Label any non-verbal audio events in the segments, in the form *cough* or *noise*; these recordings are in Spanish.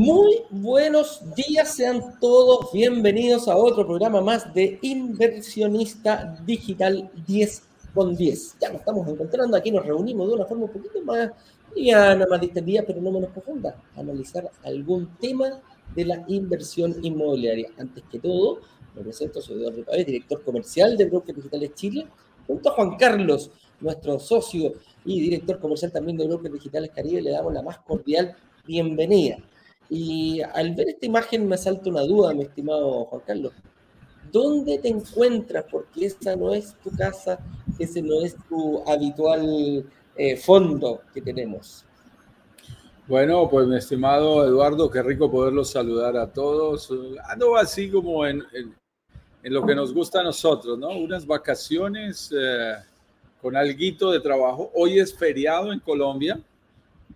Muy buenos días, sean todos bienvenidos a otro programa más de Inversionista Digital 10 con 10. Ya nos estamos encontrando, aquí nos reunimos de una forma un poquito más liviana, más distendida, pero no menos profunda, analizar algún tema de la inversión inmobiliaria. Antes que todo, me presento, soy Eduardo Pávez, director comercial de Brokers Digitales Chile, junto a Juan Carlos, nuestro socio y director comercial también de Brokers Digitales Caribe, le damos la más cordial bienvenida. Y al ver esta imagen me salta una duda, mi estimado Juan Carlos. ¿Dónde te encuentras? Porque esta no es tu casa, ese no es tu habitual eh, fondo que tenemos. Bueno, pues mi estimado Eduardo, qué rico poderlos saludar a todos. Ando así como en, en, lo que nos gusta a nosotros, ¿no? Unas vacaciones eh, con alguito de trabajo. Hoy es feriado en Colombia.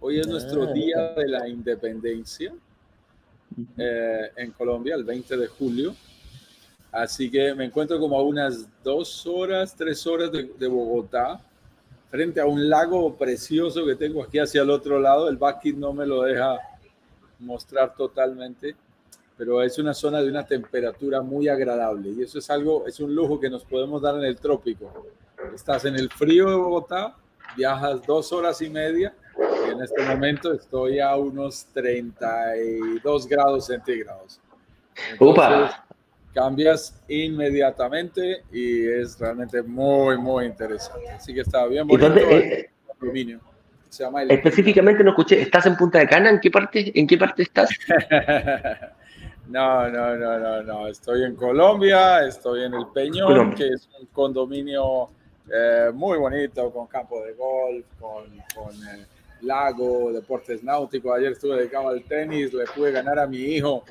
Hoy es nuestro ah. día de la independencia. Eh, en Colombia, el 20 de julio. Así que me encuentro como a unas dos horas, tres horas de, Bogotá, frente a un lago precioso que tengo aquí hacia el otro lado. El backit no me lo deja mostrar totalmente, pero es una zona de una temperatura muy agradable y eso es algo, es un lujo que nos podemos dar en el trópico. Estás en el frío de Bogotá, viajas dos horas y media en este momento estoy a unos 32 grados centígrados. Cambias inmediatamente y es realmente muy, muy interesante. Así que está bien bonito eh, específicamente no escuché, ¿estás en Punta de Cana? ¿En qué parte, en qué parte estás? *laughs* no, no, no, no, no. Estoy en Colombia, estoy en el Peñón, que es un condominio eh, muy bonito, con campo de golf, con, con eh, lago, deportes náuticos. Ayer estuve dedicado al tenis, le pude ganar a mi hijo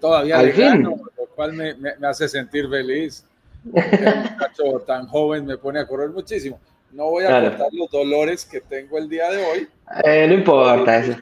todavía le gano, lo cual me, me, hace sentir feliz. Un *laughs* muchacho tan joven me pone a correr muchísimo. No voy a contar los dolores que tengo el día de hoy. Eh, no importa eso.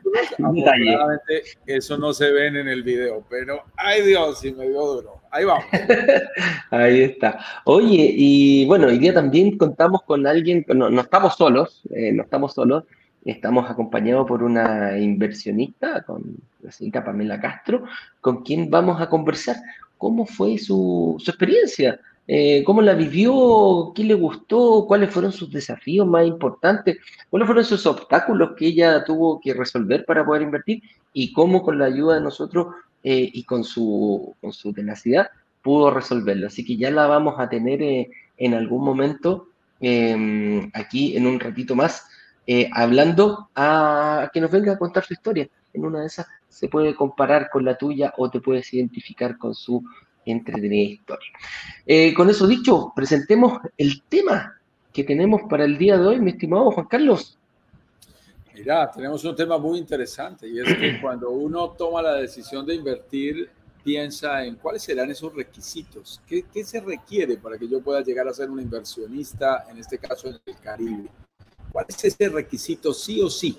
eso no se ven en el video, pero ay Dios, si me dio duro. Ahí vamos. *laughs* Ahí está. Oye, y bueno, hoy día también contamos con alguien, no, no estamos solos, eh, no estamos solos, Estamos acompañados por una inversionista, con la señorita Pamela Castro, con quien vamos a conversar. Cómo fue su, experiencia, eh, cómo la vivió, qué le gustó, cuáles fueron sus desafíos más importantes, cuáles fueron esos obstáculos que ella tuvo que resolver para poder invertir y cómo con la ayuda de nosotros eh, y con su, con su tenacidad pudo resolverlo. Así que ya la vamos a tener eh, en algún momento aquí en un ratito más eh, hablando a, que nos venga a contar su historia. En una de esas se puede comparar con la tuya o te puedes identificar con su entretenida historia. Eh, con eso dicho, presentemos el tema que tenemos para el día de hoy, mi estimado Juan Carlos. Mira, tenemos un tema muy interesante y es que cuando uno toma la decisión de invertir, piensa en cuáles serán esos requisitos, qué, qué se requiere para que yo pueda llegar a ser un inversionista, en este caso en el Caribe. ¿Cuál es ese requisito sí o sí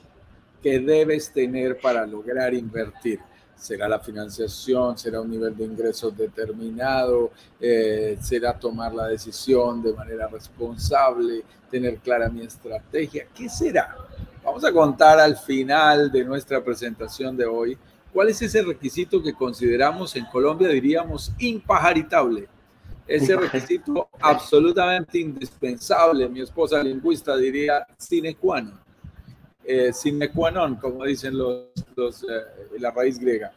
que debes tener para lograr invertir? ¿Será la financiación? ¿Será un nivel de ingresos determinado? Eh, ¿Será tomar la decisión de manera responsable? ¿Tener clara mi estrategia? ¿Qué será? Vamos a contar al final de nuestra presentación de hoy cuál es ese requisito que consideramos en Colombia, diríamos, impajaritable ese requisito absolutamente indispensable, mi esposa lingüista diría sine qua non, eh, sine qua non, como dicen los, los eh, la raíz griega.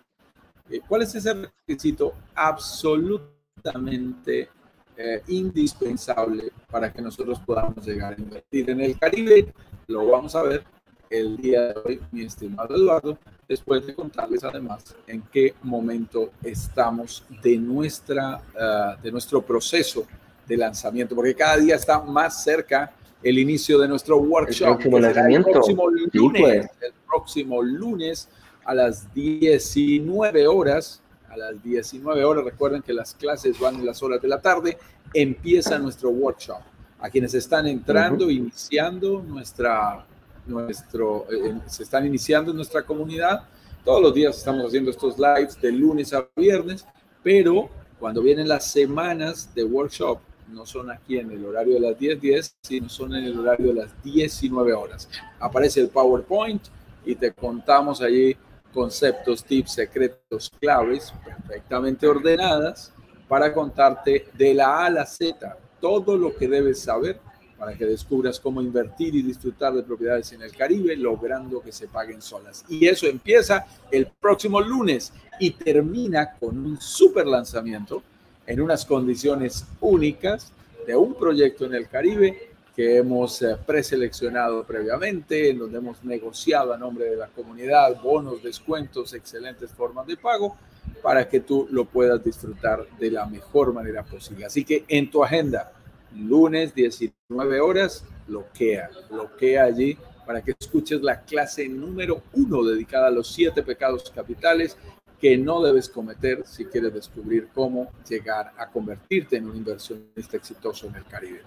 Eh, ¿Cuál es ese requisito absolutamente eh, indispensable para que nosotros podamos llegar a invertir en el Caribe? Lo vamos a ver el día de hoy, mi estimado Eduardo, después de contarles además en qué momento estamos de, nuestra, ah, de nuestro proceso de lanzamiento, porque cada día está más cerca el inicio de nuestro workshop. El próximo, lunes, pues. el próximo lunes a las 19 horas. A las 19 horas, recuerden que las clases van en las horas de la tarde, empieza nuestro workshop. A quienes están entrando, iniciando nuestra nuestro, eh, se están iniciando en nuestra comunidad. Todos los días estamos haciendo estos lives de lunes a viernes, pero cuando vienen las semanas de workshop, no son aquí en el horario de las 10:10, 10, sino son en el horario de las 19 horas. Aparece el PowerPoint y te contamos allí conceptos, tips, secretos, claves perfectamente ordenadas para contarte de la A a la Z todo lo que debes saber para que descubras cómo invertir y disfrutar de propiedades en el Caribe, logrando que se paguen solas. Y eso empieza el próximo lunes y termina con un super lanzamiento en unas condiciones únicas de un proyecto en el Caribe que hemos eh, preseleccionado previamente, en donde hemos negociado a nombre de la comunidad bonos, descuentos, excelentes formas de pago para que tú lo puedas disfrutar de la mejor manera posible. Así que en tu agenda, lunes 19 horas, bloquea, bloquea allí para que escuches la clase número uno dedicada a los siete pecados capitales que no debes cometer si quieres descubrir cómo llegar a convertirte en un inversionista exitoso en el Caribe.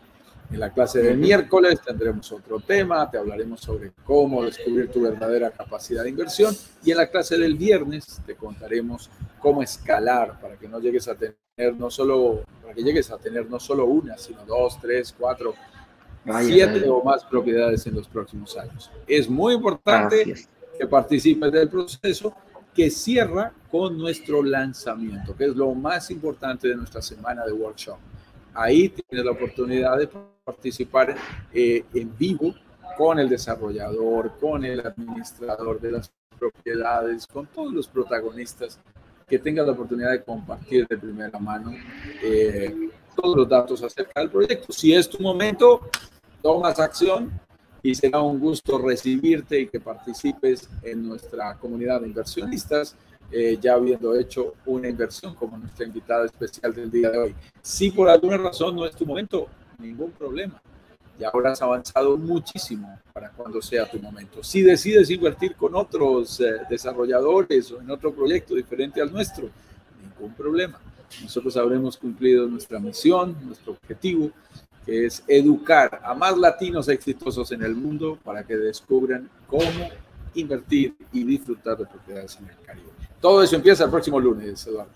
En la clase del miércoles tendremos otro tema, te hablaremos sobre cómo descubrir tu verdadera capacidad de inversión y en la clase del viernes te contaremos cómo escalar para que no llegues a tener no solo para que llegues a tener no solo una, sino dos, tres, cuatro, siete o más propiedades en los próximos años. Es muy importante que participes del proceso que cierra con nuestro lanzamiento, que es lo más importante de nuestra semana de workshop. Ahí tienes la oportunidad de participar eh, en vivo con el desarrollador, con el administrador de las propiedades, con todos los protagonistas, que tengas la oportunidad de compartir de primera mano eh, todos los datos acerca del proyecto. Si es tu momento, tomas acción y será un gusto recibirte y que participes en nuestra comunidad de inversionistas eh, ya habiendo hecho una inversión como nuestra invitada especial del día de hoy. Si por alguna razón no es tu momento, ningún problema. Ya habrás avanzado muchísimo para cuando sea tu momento. Si decides invertir con otros eh, desarrolladores o en otro proyecto diferente al nuestro, ningún problema. Nosotros habremos cumplido nuestra misión, nuestro objetivo, que es educar a más latinos exitosos en el mundo para que descubran cómo invertir y disfrutar de propiedades en el Caribe. Todo eso empieza el próximo lunes, Eduardo.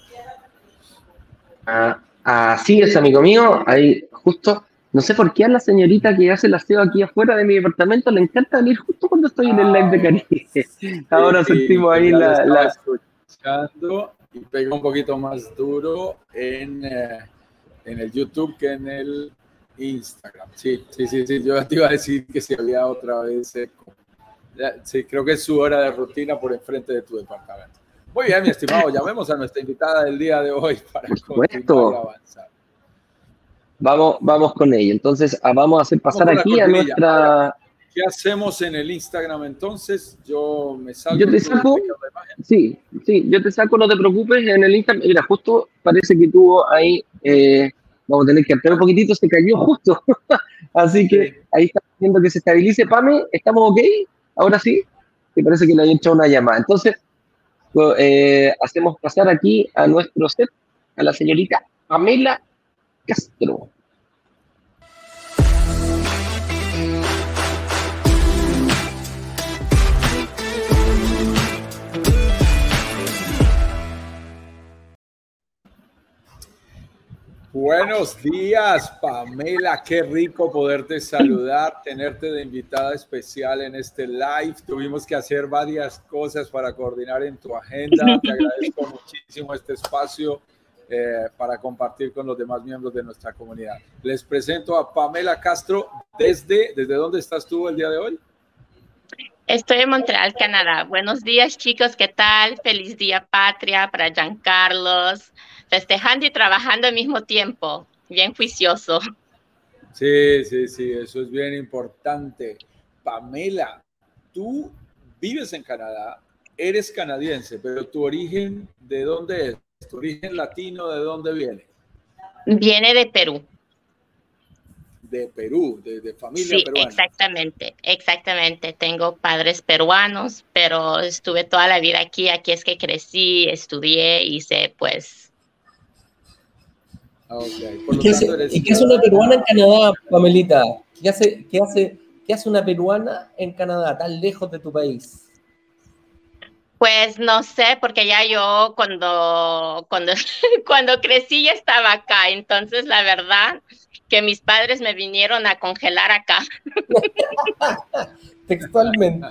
Ah, así es, amigo mío. Ahí justo, no sé por qué a la señorita que hace el aseo aquí afuera de mi departamento le encanta venir justo cuando estoy en el live de Caribe. *laughs* Ahora sentimos ahí la, la... Escuchando y pega un poquito más duro en, eh, en el YouTube que en el Instagram. Sí, sí, sí, sí. Yo te iba a decir que si había otra vez Sí, creo que es su hora de rutina por enfrente de tu departamento. Muy bien, mi estimado, *laughs* llamemos a nuestra invitada del día de hoy para continuar avanzar. Vamos, vamos con ella. Entonces, ah, vamos a hacer pasar aquí a nuestra. ¿Qué hacemos en el Instagram entonces? Yo me salgo. Yo te saco. Sí, sí, yo te saco, no te preocupes. En el Instagram, mira, justo parece que tuvo ahí. Eh, vamos a tener que ampliar un poquitito, se cayó justo. *laughs* Así que ahí está viendo que se estabilice. Pame, ¿estamos ok? Ahora sí. Que parece que le han hecho una llamada. Entonces, eh, hacemos pasar aquí a nuestro set a la señorita Pamela Castro. Buenos días, Pamela. Qué rico poderte saludar, tenerte de invitada especial en este live. Tuvimos que hacer varias cosas para coordinar en tu agenda. Te agradezco muchísimo este espacio eh, para compartir con los demás miembros de nuestra comunidad. Les presento a Pamela Castro. ¿Desde, desde dónde estás tú el día de hoy? Estoy en Montreal, Canadá. Buenos días, chicos. ¿Qué tal? Feliz día patria para Giancarlos festejando y trabajando al mismo tiempo. Bien juicioso. Sí, sí, sí, eso es bien importante. Pamela, tú vives en Canadá, eres canadiense, pero tu origen, ¿de dónde es? ¿Tu origen latino de dónde viene? Viene de Perú. De Perú, de, familia sí, Exactamente, exactamente. Tengo padres peruanos, pero estuve toda la vida aquí. Aquí es que crecí, estudié, hice pues ¿Y, qué hace, una peruana en Canadá, Pamelita? ¿Qué hace, qué, hace, ¿Qué hace una peruana en Canadá, tan lejos de tu país? Pues no sé, porque ya yo cuando, cuando, *laughs* cuando crecí ya estaba acá, entonces la verdad que mis padres me vinieron a congelar acá. *laughs* Textualmente.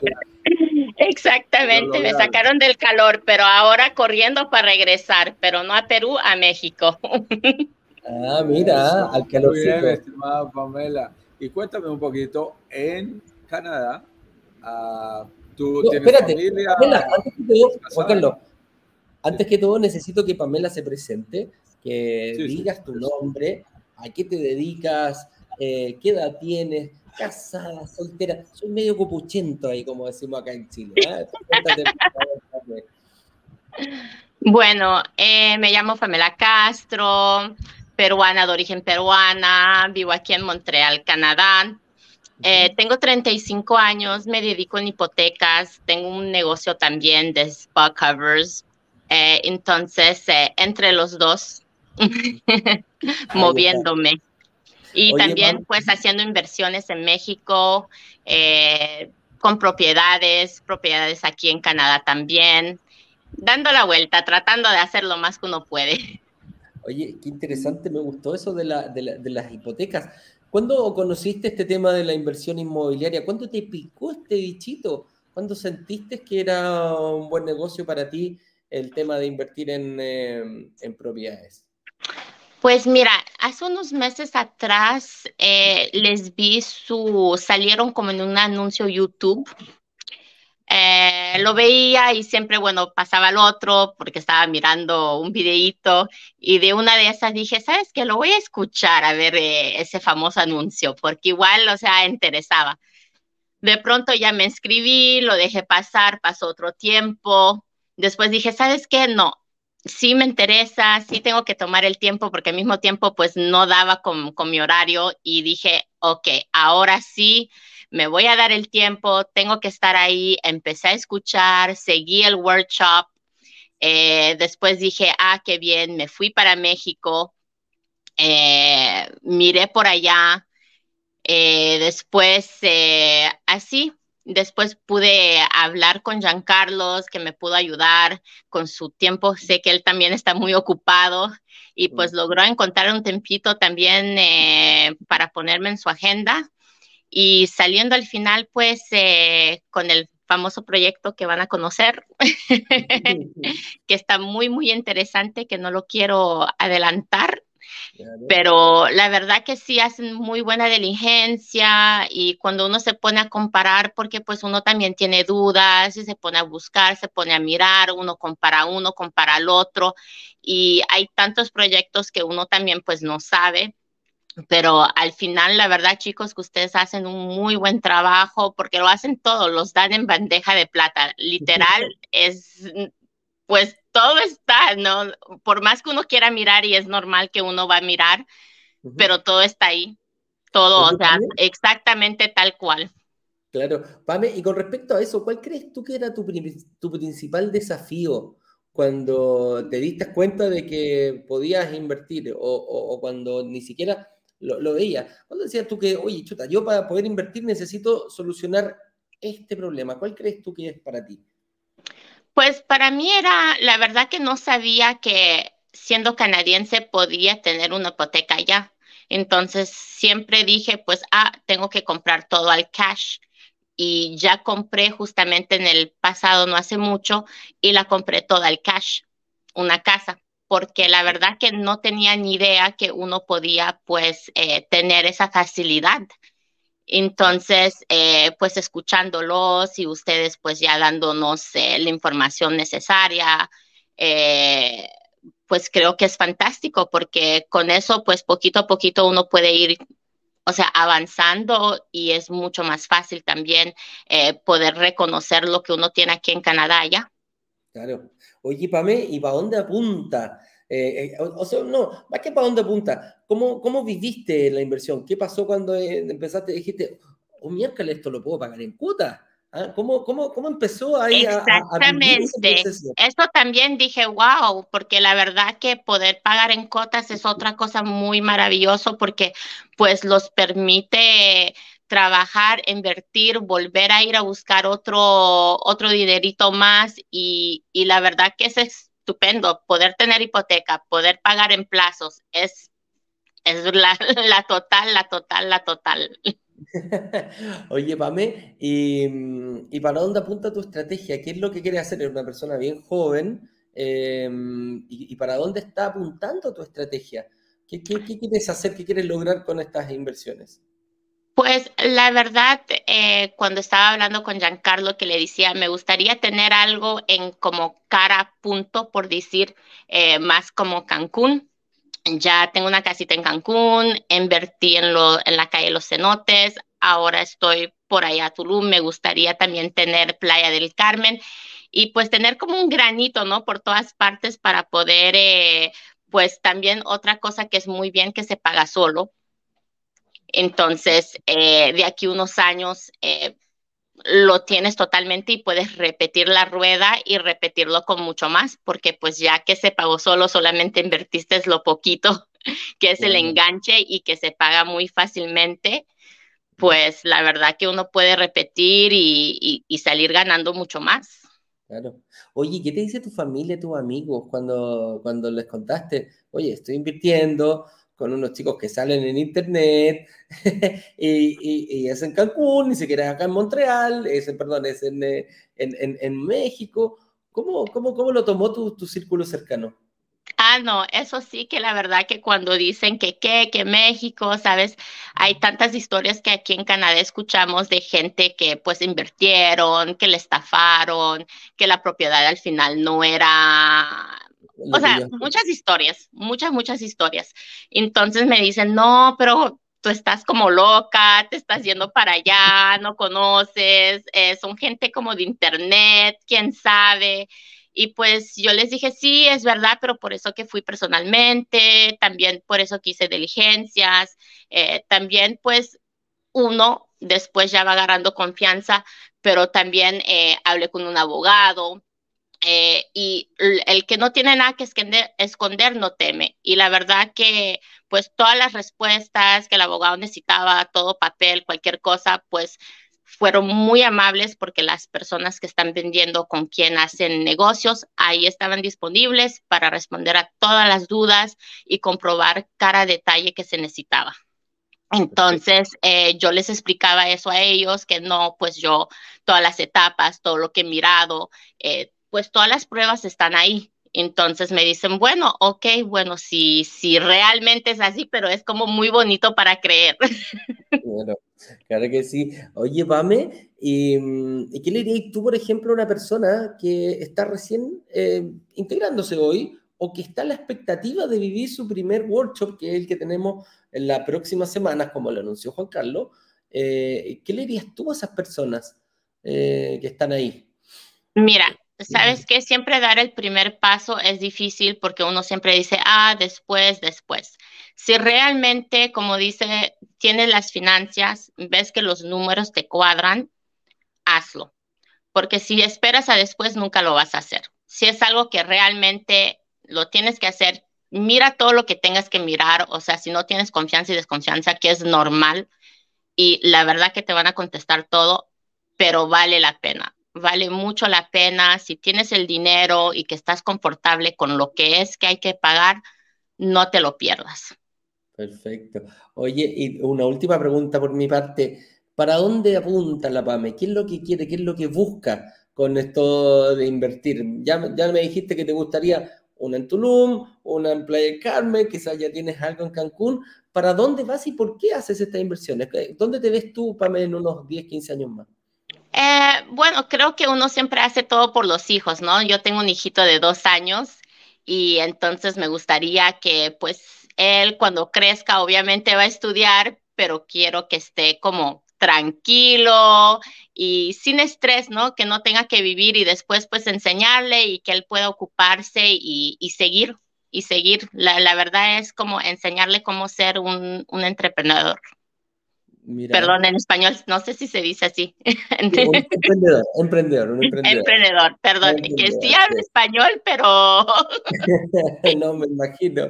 Exactamente, me sacaron del calor, pero ahora corriendo para regresar, pero no a Perú, a México. *laughs* Ah, mira, al calor. Muy bien, estimada Pamela. Y cuéntame un poquito, en Canadá, uh, tú tienes espérate, familia. Pamela, antes que, todo, antes que todo, necesito que Pamela se presente, que digas tu nombre, a qué te dedicas, eh, qué edad tienes, casada, soltera. Soy medio copuchento ahí, como decimos acá en Chile. ¿eh? bueno, eh, me llamo Pamela Castro, peruana de origen peruana, vivo aquí en Montreal, Canadá. Eh, tengo 35 años, me dedico en hipotecas, tengo un negocio también de spa covers. entonces, entre los dos, *laughs* moviéndome. Y también pues haciendo inversiones en México, eh, con propiedades, propiedades aquí en Canadá también, dando la vuelta, tratando de hacer lo más que uno puede. Oye, qué interesante, me gustó eso de, la, de, de las hipotecas. ¿Cuándo conociste este tema de la inversión inmobiliaria? ¿Cuándo te picó este bichito? ¿Cuándo sentiste que era un buen negocio para ti el tema de invertir en, eh, propiedades? Pues mira, hace unos meses atrás eh, les vi su, salieron como en un anuncio YouTube. Eh, lo veía y siempre, bueno, pasaba al otro porque estaba mirando un videíto y de una de esas dije, ¿sabes qué? Lo voy a escuchar a ver eh, ese famoso anuncio porque igual, o sea, interesaba. De pronto ya me inscribí, lo dejé pasar, pasó otro tiempo. Después dije, ¿sabes qué? No, sí me interesa, sí tengo que tomar el tiempo porque al mismo tiempo pues no daba con, mi horario y dije, ok, ahora sí me voy a dar el tiempo, tengo que estar ahí, empecé a escuchar, seguí el workshop, eh, después dije, ah, qué bien, me fui para México, eh, miré por allá, eh, después así Después pude hablar con Giancarlos, que me pudo ayudar con su tiempo. Sé que él también está muy ocupado y pues logró encontrar un tempito también eh, para ponerme en su agenda. Y saliendo al final, pues eh, con el famoso proyecto que van a conocer, *laughs* que está muy, muy interesante, que no lo quiero adelantar, pero la verdad que sí hacen muy buena diligencia y cuando uno se pone a comparar, porque pues uno también tiene dudas y se pone a buscar, se pone a mirar, uno compara uno, compara al otro y hay tantos proyectos que uno también pues no sabe. Pero al final, la verdad, chicos, que ustedes hacen un muy buen trabajo porque lo hacen todo, los dan en bandeja de plata. Literal, *laughs* es pues todo está, ¿no? Por más que uno quiera mirar y es normal que uno va a mirar, pero todo está ahí, todo, o sea, exactamente tal cual. Claro, Pame, y con respecto a eso, ¿cuál crees tú que era tu, tu principal desafío cuando te diste cuenta de que podías invertir o, cuando ni siquiera lo, lo veías? ¿Cuándo decías tú que, oye, chuta, yo para poder invertir necesito solucionar este problema? ¿Cuál crees tú que es para ti? Pues para mí era, la verdad que no sabía que siendo canadiense podía tener una hipoteca ya. Entonces siempre dije, pues, ah, tengo que comprar todo al cash. Y ya compré justamente en el pasado, no hace mucho, y la compré toda al cash, una casa, porque la verdad que no tenía ni idea que uno podía, pues, eh, tener esa facilidad entonces, eh, pues escuchándolos y ustedes pues ya dándonos eh, la información necesaria, pues creo que es fantástico porque con eso pues poquito a poquito uno puede ir, o sea, avanzando y es mucho más fácil también poder reconocer lo que uno tiene aquí en Canadá ya. Claro. Oye, Pame, ¿y para dónde apunta? Eh, eh, o, sea, no, más que para dónde apunta, ¿cómo, ¿cómo viviste la inversión? ¿Qué pasó cuando eh, empezaste? Dijiste, oh, miércoles, esto lo puedo pagar en cuota. ¿Ah? ¿Cómo, cómo, cómo, empezó ahí Exactamente. A, Esto también dije, wow, porque la verdad que poder pagar en cuotas es otra cosa muy maravilloso porque pues los permite trabajar, invertir, volver a ir a buscar otro, otro dinerito más y, la verdad que es estupendo poder tener hipoteca, poder pagar en plazos, es, es la, *laughs* la total, la total, la total. *laughs* Oye, Pame, ¿y, ¿y, para dónde apunta tu estrategia? ¿Qué es lo que quieres hacer? Una persona bien joven. Eh, y, y, para dónde está apuntando tu estrategia? ¿Qué, qué, qué quieres hacer? ¿Qué quieres lograr con estas inversiones? Pues la verdad, eh, cuando estaba hablando con Giancarlo, que le decía, me gustaría tener algo en como cara punto, por decir, eh, más como Cancún. Ya tengo una casita en Cancún, invertí en, lo, en la calle Los Cenotes, ahora estoy por allá a Tulum, me gustaría también tener Playa del Carmen y pues tener como un granito, ¿no? Por todas partes para poder eh, pues también otra cosa que es muy bien que se paga solo. Entonces, eh, de aquí unos años eh, lo tienes totalmente y puedes repetir la rueda y repetirlo con mucho más, porque pues ya que se pagó solo, solamente invertiste lo poquito *laughs* que es el enganche y que se paga muy fácilmente, pues la verdad que uno puede repetir y, y, y salir ganando mucho más. Claro. Oye, ¿qué te dice tu familia, tus amigos cuando, cuando les contaste? Oye, estoy invirtiendo con unos chicos que salen en internet *laughs* y, y, y, es en Cancún, ni siquiera es acá en Montreal, es, perdón, es en, en, en, en México. ¿Cómo, cómo, ¿Cómo, lo tomó tu, tu círculo cercano? Ah, no, eso sí que la verdad que cuando dicen que qué, que México, sabes, hay tantas historias que aquí en Canadá escuchamos de gente que pues invirtieron, que le estafaron, que la propiedad al final no era, o sea, muchas historias, muchas, muchas historias. Entonces me dicen, no, pero tú estás como loca, te estás yendo para allá, no conoces, eh, son gente como de internet, quién sabe. Y pues yo les dije, sí, es verdad, pero por eso que fui personalmente, también por eso que hice diligencias, eh, también pues uno después ya va agarrando confianza, pero también eh, hablé con un abogado, eh, y el que no tiene nada que esconder, esconder, no teme. Y la verdad que pues todas las respuestas que el abogado necesitaba, todo papel, cualquier cosa, pues fueron muy amables porque las personas que están vendiendo con quien hacen negocios ahí estaban disponibles para responder a todas las dudas y comprobar cada detalle que se necesitaba. Entonces, eh, yo les explicaba eso a ellos, que no, pues yo, todas las etapas, todo lo que he mirado, eh, pues todas las pruebas están ahí. Entonces me dicen, bueno, ok, bueno, si, si realmente es así, pero es como muy bonito para creer. *laughs* Bueno, claro que sí. Oye, Pame, ¿y, ¿y qué le dirías tú, por ejemplo, a una persona que está recién eh, integrándose hoy o que está a la expectativa de vivir su primer workshop, que es el que tenemos en las próximas semanas, como lo anunció Juan Carlos? Eh, ¿Qué le dirías tú a esas personas eh, que están ahí? Mira, sabes que siempre dar el primer paso es difícil porque uno siempre dice, ah, después, después. Si realmente, como dice, tienes las finanzas, ves que los números te cuadran, hazlo. Porque si esperas a después, nunca lo vas a hacer. Si es algo que realmente lo tienes que hacer, mira todo lo que tengas que mirar. O sea, si no tienes confianza y desconfianza, que es normal, y la verdad que te van a contestar todo, pero vale la pena vale mucho la pena. Si tienes el dinero y que estás confortable con lo que es que hay que pagar, no te lo pierdas. Perfecto. Oye, y una última pregunta por mi parte. ¿Para dónde apunta la PAME? ¿Qué es lo que quiere? ¿Qué es lo que busca con esto de invertir? Ya, ya me dijiste que te gustaría una en Tulum, una en Playa del Carmen, quizás ya tienes algo en Cancún. ¿Para dónde vas y por qué haces estas inversiones? ¿Dónde te ves tú, PAME, en unos 10, 15 años más? Eh, bueno, creo que uno siempre hace todo por los hijos, ¿no? Yo tengo un hijito de dos años y entonces me gustaría que pues él cuando crezca obviamente va a estudiar, pero quiero que esté como tranquilo y sin estrés, ¿no? Que no tenga que vivir y después pues enseñarle y que él pueda ocuparse y, seguir, y seguir. La, verdad es como enseñarle cómo ser un, un. Mira. Perdón, en español, no sé si se dice así. *laughs* un emprendedor, emprendedor, un emprendedor. Emprendedor, perdón, emprendedor, que sí hablo sí. español, pero... *laughs* no, me imagino.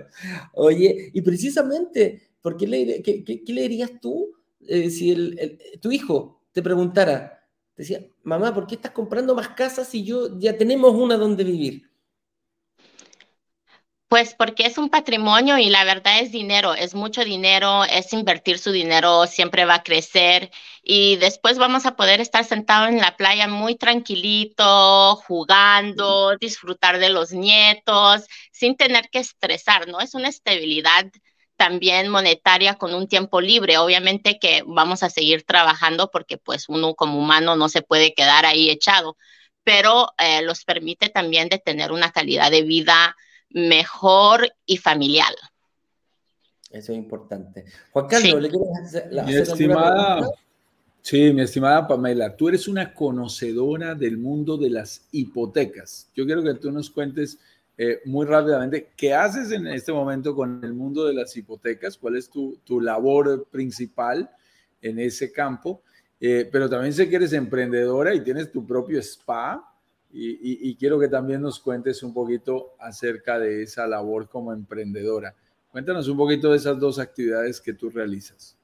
Oye, y precisamente, ¿por qué le, qué, qué, qué le dirías tú eh, si tu hijo te preguntara, te decía, mamá, ¿por qué estás comprando más casas si yo ya tenemos una donde vivir? Pues porque es un patrimonio y la verdad es dinero, es mucho dinero, es invertir su dinero, siempre va a crecer y después vamos a poder estar sentados en la playa muy tranquilito, jugando, disfrutar de los nietos, sin tener que estresar, ¿no? Es una estabilidad también monetaria con un tiempo libre. Obviamente que vamos a seguir trabajando porque pues uno como humano no se puede quedar ahí echado, pero eh, los permite también de tener una calidad de vida mejor y familiar. Eso es importante. Juan Carlos, ¿le quieres hacer, mi estimada, Sí, mi estimada Pamela, tú eres una conocedora del mundo de las hipotecas. Yo quiero que tú nos cuentes eh, muy rápidamente qué haces en este momento con el mundo de las hipotecas, cuál es tu, tu labor principal en ese campo, eh, pero también sé que eres emprendedora y tienes tu propio spa y, quiero que también nos cuentes un poquito acerca de esa labor como emprendedora. Cuéntanos un poquito de esas dos actividades que tú realizas.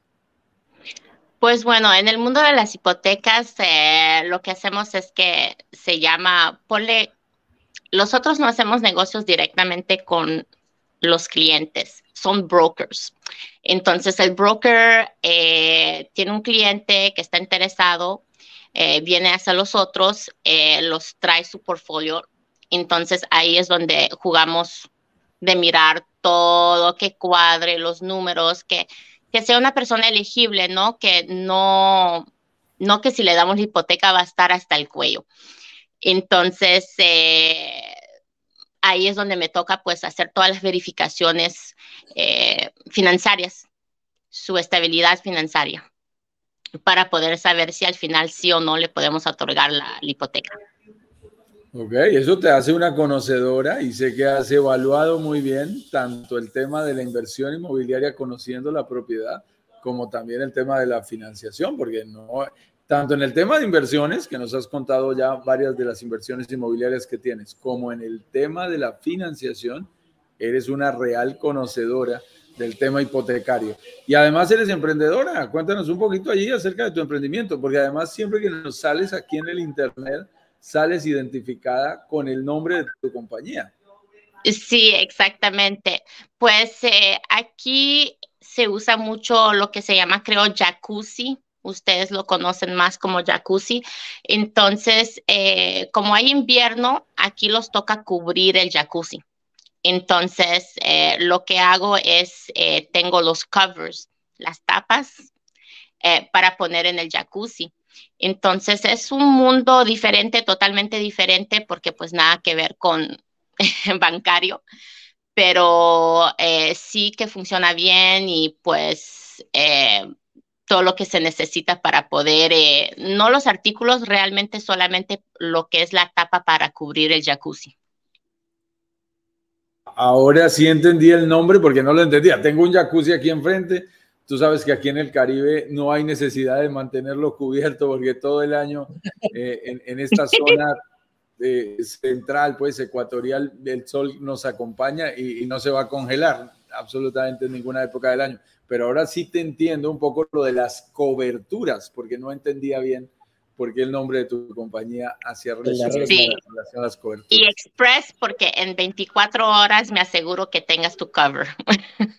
Pues bueno, en el mundo de las hipotecas eh, lo que hacemos es que se llama, ponle, nosotros no hacemos negocios directamente con los clientes, son brokers. Entonces el broker eh, tiene un cliente que está interesado eh, viene hacia los otros, eh, los trae su portfolio. Entonces ahí es donde jugamos de mirar todo, que cuadre los números, que, que sea una persona elegible, ¿no? Que no, no que si le damos hipoteca va a estar hasta el cuello. Entonces, eh, ahí es donde me toca pues hacer todas las verificaciones financieras, su estabilidad financiera para poder saber si al final sí o no le podemos otorgar la, hipoteca. Ok, eso te hace una conocedora y sé que has evaluado muy bien tanto el tema de la inversión inmobiliaria conociendo la propiedad como también el tema de la financiación, porque no, tanto en el tema de inversiones, que nos has contado ya varias de las inversiones inmobiliarias que tienes, como en el tema de la financiación, eres una real conocedora del tema hipotecario. Y además eres emprendedora. Cuéntanos un poquito allí acerca de tu emprendimiento, porque además siempre que nos sales aquí en el Internet, sales identificada con el nombre de tu compañía. Sí, exactamente. Pues eh, aquí se usa mucho lo que se llama, creo, jacuzzi. Ustedes lo conocen más como jacuzzi. Entonces, eh, como hay invierno, aquí los toca cubrir el jacuzzi. Entonces, eh, lo que hago es, eh, tengo los covers, las tapas eh, para poner en el jacuzzi. Entonces, es un mundo diferente, totalmente diferente, porque pues nada que ver con *laughs* bancario, pero sí que funciona bien y pues todo lo que se necesita para poder, no los artículos, realmente solamente lo que es la tapa para cubrir el jacuzzi ahora sí entendí el nombre porque no lo entendía. Tengo un jacuzzi aquí enfrente. Tú sabes que aquí en el Caribe no hay necesidad de mantenerlo cubierto porque todo el año eh, en, esta *laughs* zona eh, central, pues ecuatorial, el sol nos acompaña y, y no se va a congelar absolutamente en ninguna época del año. Pero ahora sí te entiendo un poco lo de las coberturas porque no entendía bien ¿Por qué el nombre de tu compañía hacia relación, sí. a las coberturas? Y Express, porque en 24 horas me aseguro que tengas tu cover.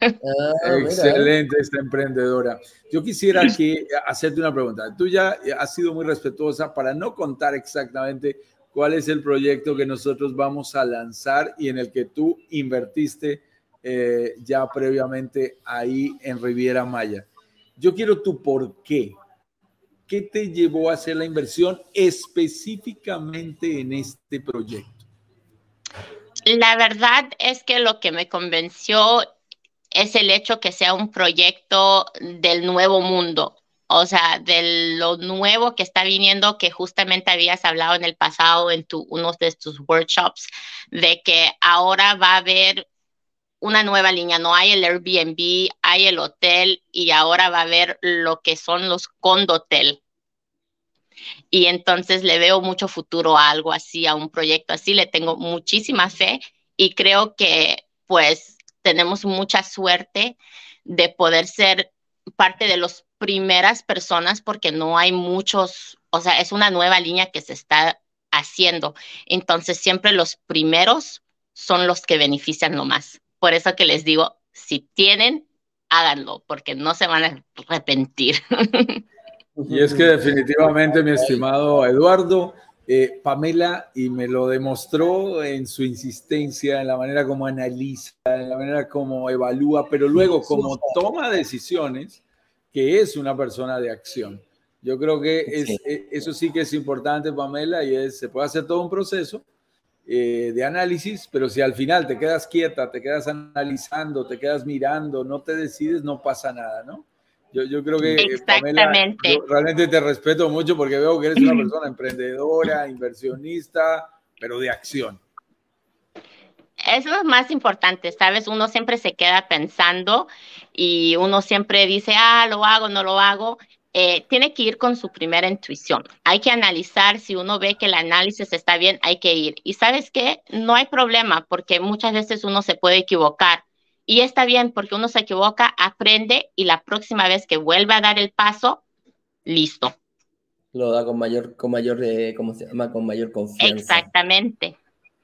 Ah, Excelente esta emprendedora. Yo quisiera que hacerte una pregunta. Tú ya has sido muy respetuosa para no contar exactamente cuál es el proyecto que nosotros vamos a lanzar y en el que tú invertiste eh, ya previamente ahí en Riviera Maya. Yo quiero tu por qué. ¿Qué te llevó a hacer la inversión específicamente en este proyecto? La verdad es que lo que me convenció es el hecho que sea un proyecto del nuevo mundo, o sea, de lo nuevo que está viniendo, que justamente habías hablado en el pasado en uno de tus workshops, de que ahora va a haber una nueva línea, no hay el Airbnb, hay el hotel y ahora va a haber lo que son los condotel. Y entonces le veo mucho futuro a algo así, a un proyecto así, le tengo muchísima fe y creo que pues tenemos mucha suerte de poder ser parte de los primeras personas porque no hay muchos, o sea, es una nueva línea que se está haciendo. Entonces, siempre los primeros son los que benefician lo más. Por eso que les digo, si tienen, háganlo, porque no se van a arrepentir. *laughs* Y es que definitivamente, mi estimado Eduardo, eh, Pamela, y me lo demostró en su insistencia, en la manera como analiza, en la manera como evalúa, pero luego como toma decisiones, que es una persona de acción. Yo creo que es, eh, eso sí que es importante, Pamela, y es, se puede hacer todo un proceso eh, de análisis, pero si al final te quedas quieta, te quedas analizando, te quedas mirando, no te decides, no pasa nada, ¿no? Yo, yo creo que, Pamela, realmente te respeto mucho porque veo que eres una *clears throat* persona emprendedora, inversionista, pero de acción. Eso es lo más importante, ¿sabes? Uno siempre se queda pensando y uno siempre dice, ah, lo hago, no lo hago. Eh, tiene que ir con su primera intuición. Hay que analizar, si uno ve que el análisis está bien, hay que ir. Y sabes qué, no hay problema porque muchas veces uno se puede equivocar. Y está bien porque uno se equivoca, aprende y la próxima vez que vuelve a dar el paso, listo. Lo da con mayor, con mayor, eh, ¿cómo se llama? Con mayor confianza. Exactamente.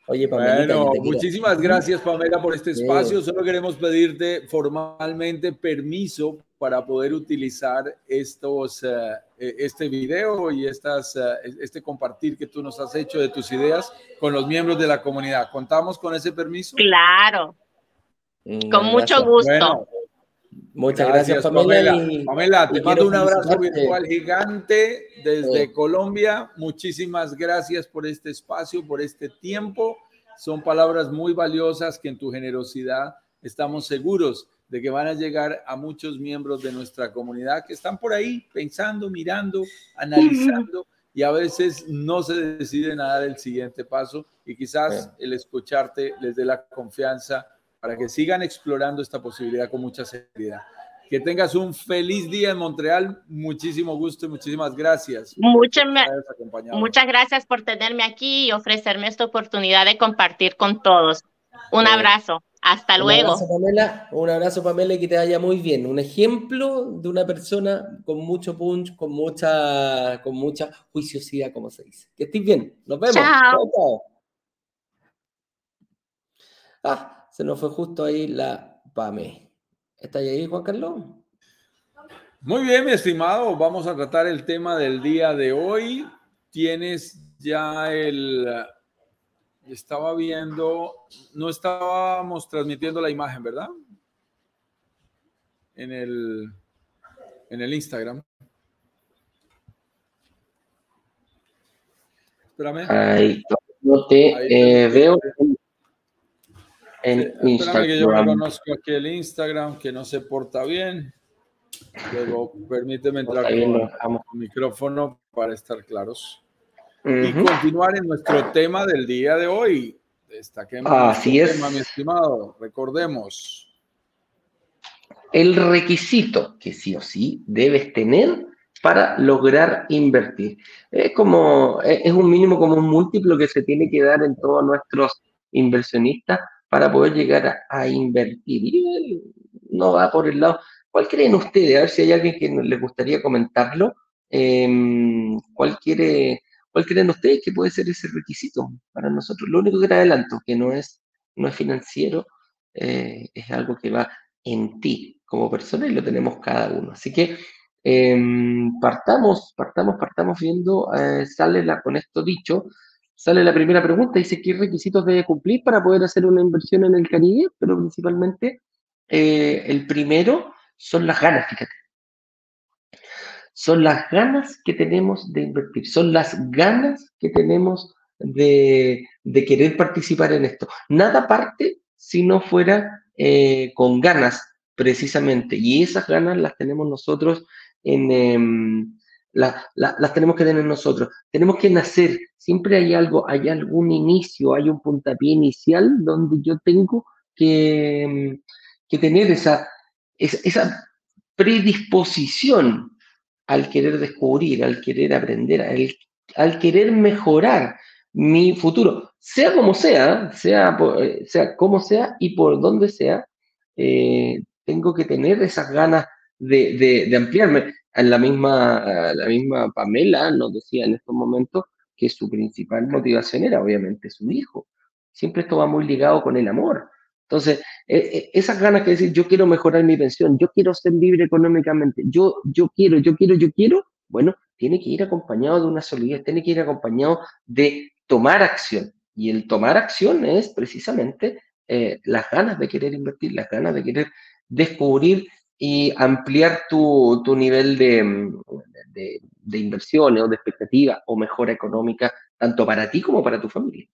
Oye, Pamela. Bueno, muchísimas gracias, Pamela, por este espacio. Solo queremos pedirte formalmente permiso para poder utilizar estos, e, este video y estas, eh, este compartir que tú nos has hecho de tus ideas con los miembros de la comunidad. ¿Contamos con ese permiso? Claro, mm, con mucho gusto. muchas gracias, Pamela. Pamela, te mando un abrazo virtual gigante desde Colombia. Muchísimas gracias por este espacio, por este tiempo. Son palabras muy valiosas que en tu generosidad estamos seguros de que van a llegar a muchos miembros de nuestra comunidad que están por ahí pensando, mirando, *laughs* analizando y a veces no se deciden a dar el siguiente paso y quizás el escucharte les dé la confianza para que sigan explorando esta posibilidad con mucha seriedad. Que tengas un feliz día en Montreal. Muchísimo gusto y muchísimas gracias. Muchas, muchas gracias por tenerme aquí y ofrecerme esta oportunidad de compartir con todos. Un abrazo. Hasta luego. Un abrazo, Pamela. Un abrazo, Pamela, y que te vaya muy bien. Un ejemplo de una persona con mucho punch, con mucha, con mucha juiciosidad, como se dice. Que estés bien. Nos vemos. Chao. Ah, se nos fue justo ahí la Pame. ¿Está ahí, Juan Carlos? Muy bien, mi estimado. Vamos a tratar el tema del día de hoy. Tienes ya el estaba viendo, no estábamos transmitiendo la imagen, ¿verdad? En el, en el Instagram. Espérame. No te eh, veo en, Instagram. que yo reconozco aquí el Instagram que no se porta bien. Luego, permíteme entrar con el micrófono para estar claros y continuar en nuestro tema del día de hoy. Destaquemos Así es. mi estimado. Recordemos. El requisito que sí o sí debes tener para lograr invertir. Es como, es un mínimo como un múltiplo que se tiene que dar en todos nuestros inversionistas para poder llegar a, invertir. Y no va por el lado. ¿Cuál creen ustedes? A ver si hay alguien que les gustaría comentarlo. Em, ¿Cuál quiere ¿Cuál creen ustedes que puede ser ese requisito para nosotros? Lo único que te adelanto, que no es, no es financiero, eh, es algo que va en ti como persona y lo tenemos cada uno. Así que em, partamos, partamos, partamos viendo, eh, sale con esto dicho, sale la primera pregunta, dice qué requisitos debe cumplir para poder hacer una inversión en el Caribe, pero principalmente eh, el primero son las ganas, fíjate son las ganas que tenemos de invertir, son las ganas que tenemos de, querer participar en esto. Nada parte si no fuera eh, con ganas, precisamente. Y esas ganas las tenemos nosotros en... Em, las tenemos que tener nosotros. Tenemos que nacer. Siempre hay algo, hay algún inicio, hay un puntapié inicial donde yo tengo que, em, que tener esa, esa predisposición al querer descubrir, al querer aprender, al, querer mejorar mi futuro, sea como sea, sea, eh, sea como sea y por donde sea, eh, tengo que tener esas ganas de, ampliarme. la misma, la misma Pamela nos decía en estos momentos que su principal motivación era obviamente su hijo. Siempre esto va muy ligado con el amor. Entonces, e, e, esas ganas que decir, yo quiero mejorar mi pensión, yo quiero ser libre económicamente, yo, yo quiero, yo quiero, yo quiero, bueno, tiene que ir acompañado de una solidez, tiene que ir acompañado de tomar acción. Y el tomar acción es precisamente eh, las ganas de querer invertir, las ganas de querer descubrir y ampliar tu, tu nivel de, de, de, inversiones o de expectativa o mejora económica, tanto para ti como para tu familia.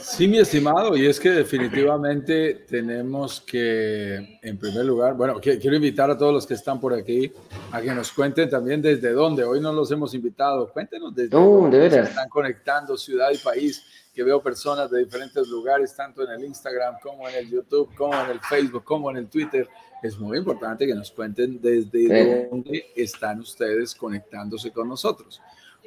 Sí, mi estimado, y es que definitivamente tenemos que, en primer lugar, bueno, quiero invitar a todos los que están por aquí a que nos cuenten también desde dónde. Hoy no los hemos invitado. Cuéntenos desde dónde se están conectando, ciudad y país, que veo personas de diferentes lugares, tanto en el Instagram como en el YouTube, como en el Facebook, como en el Twitter. Es muy importante que nos cuenten desde dónde están ustedes conectándose con nosotros.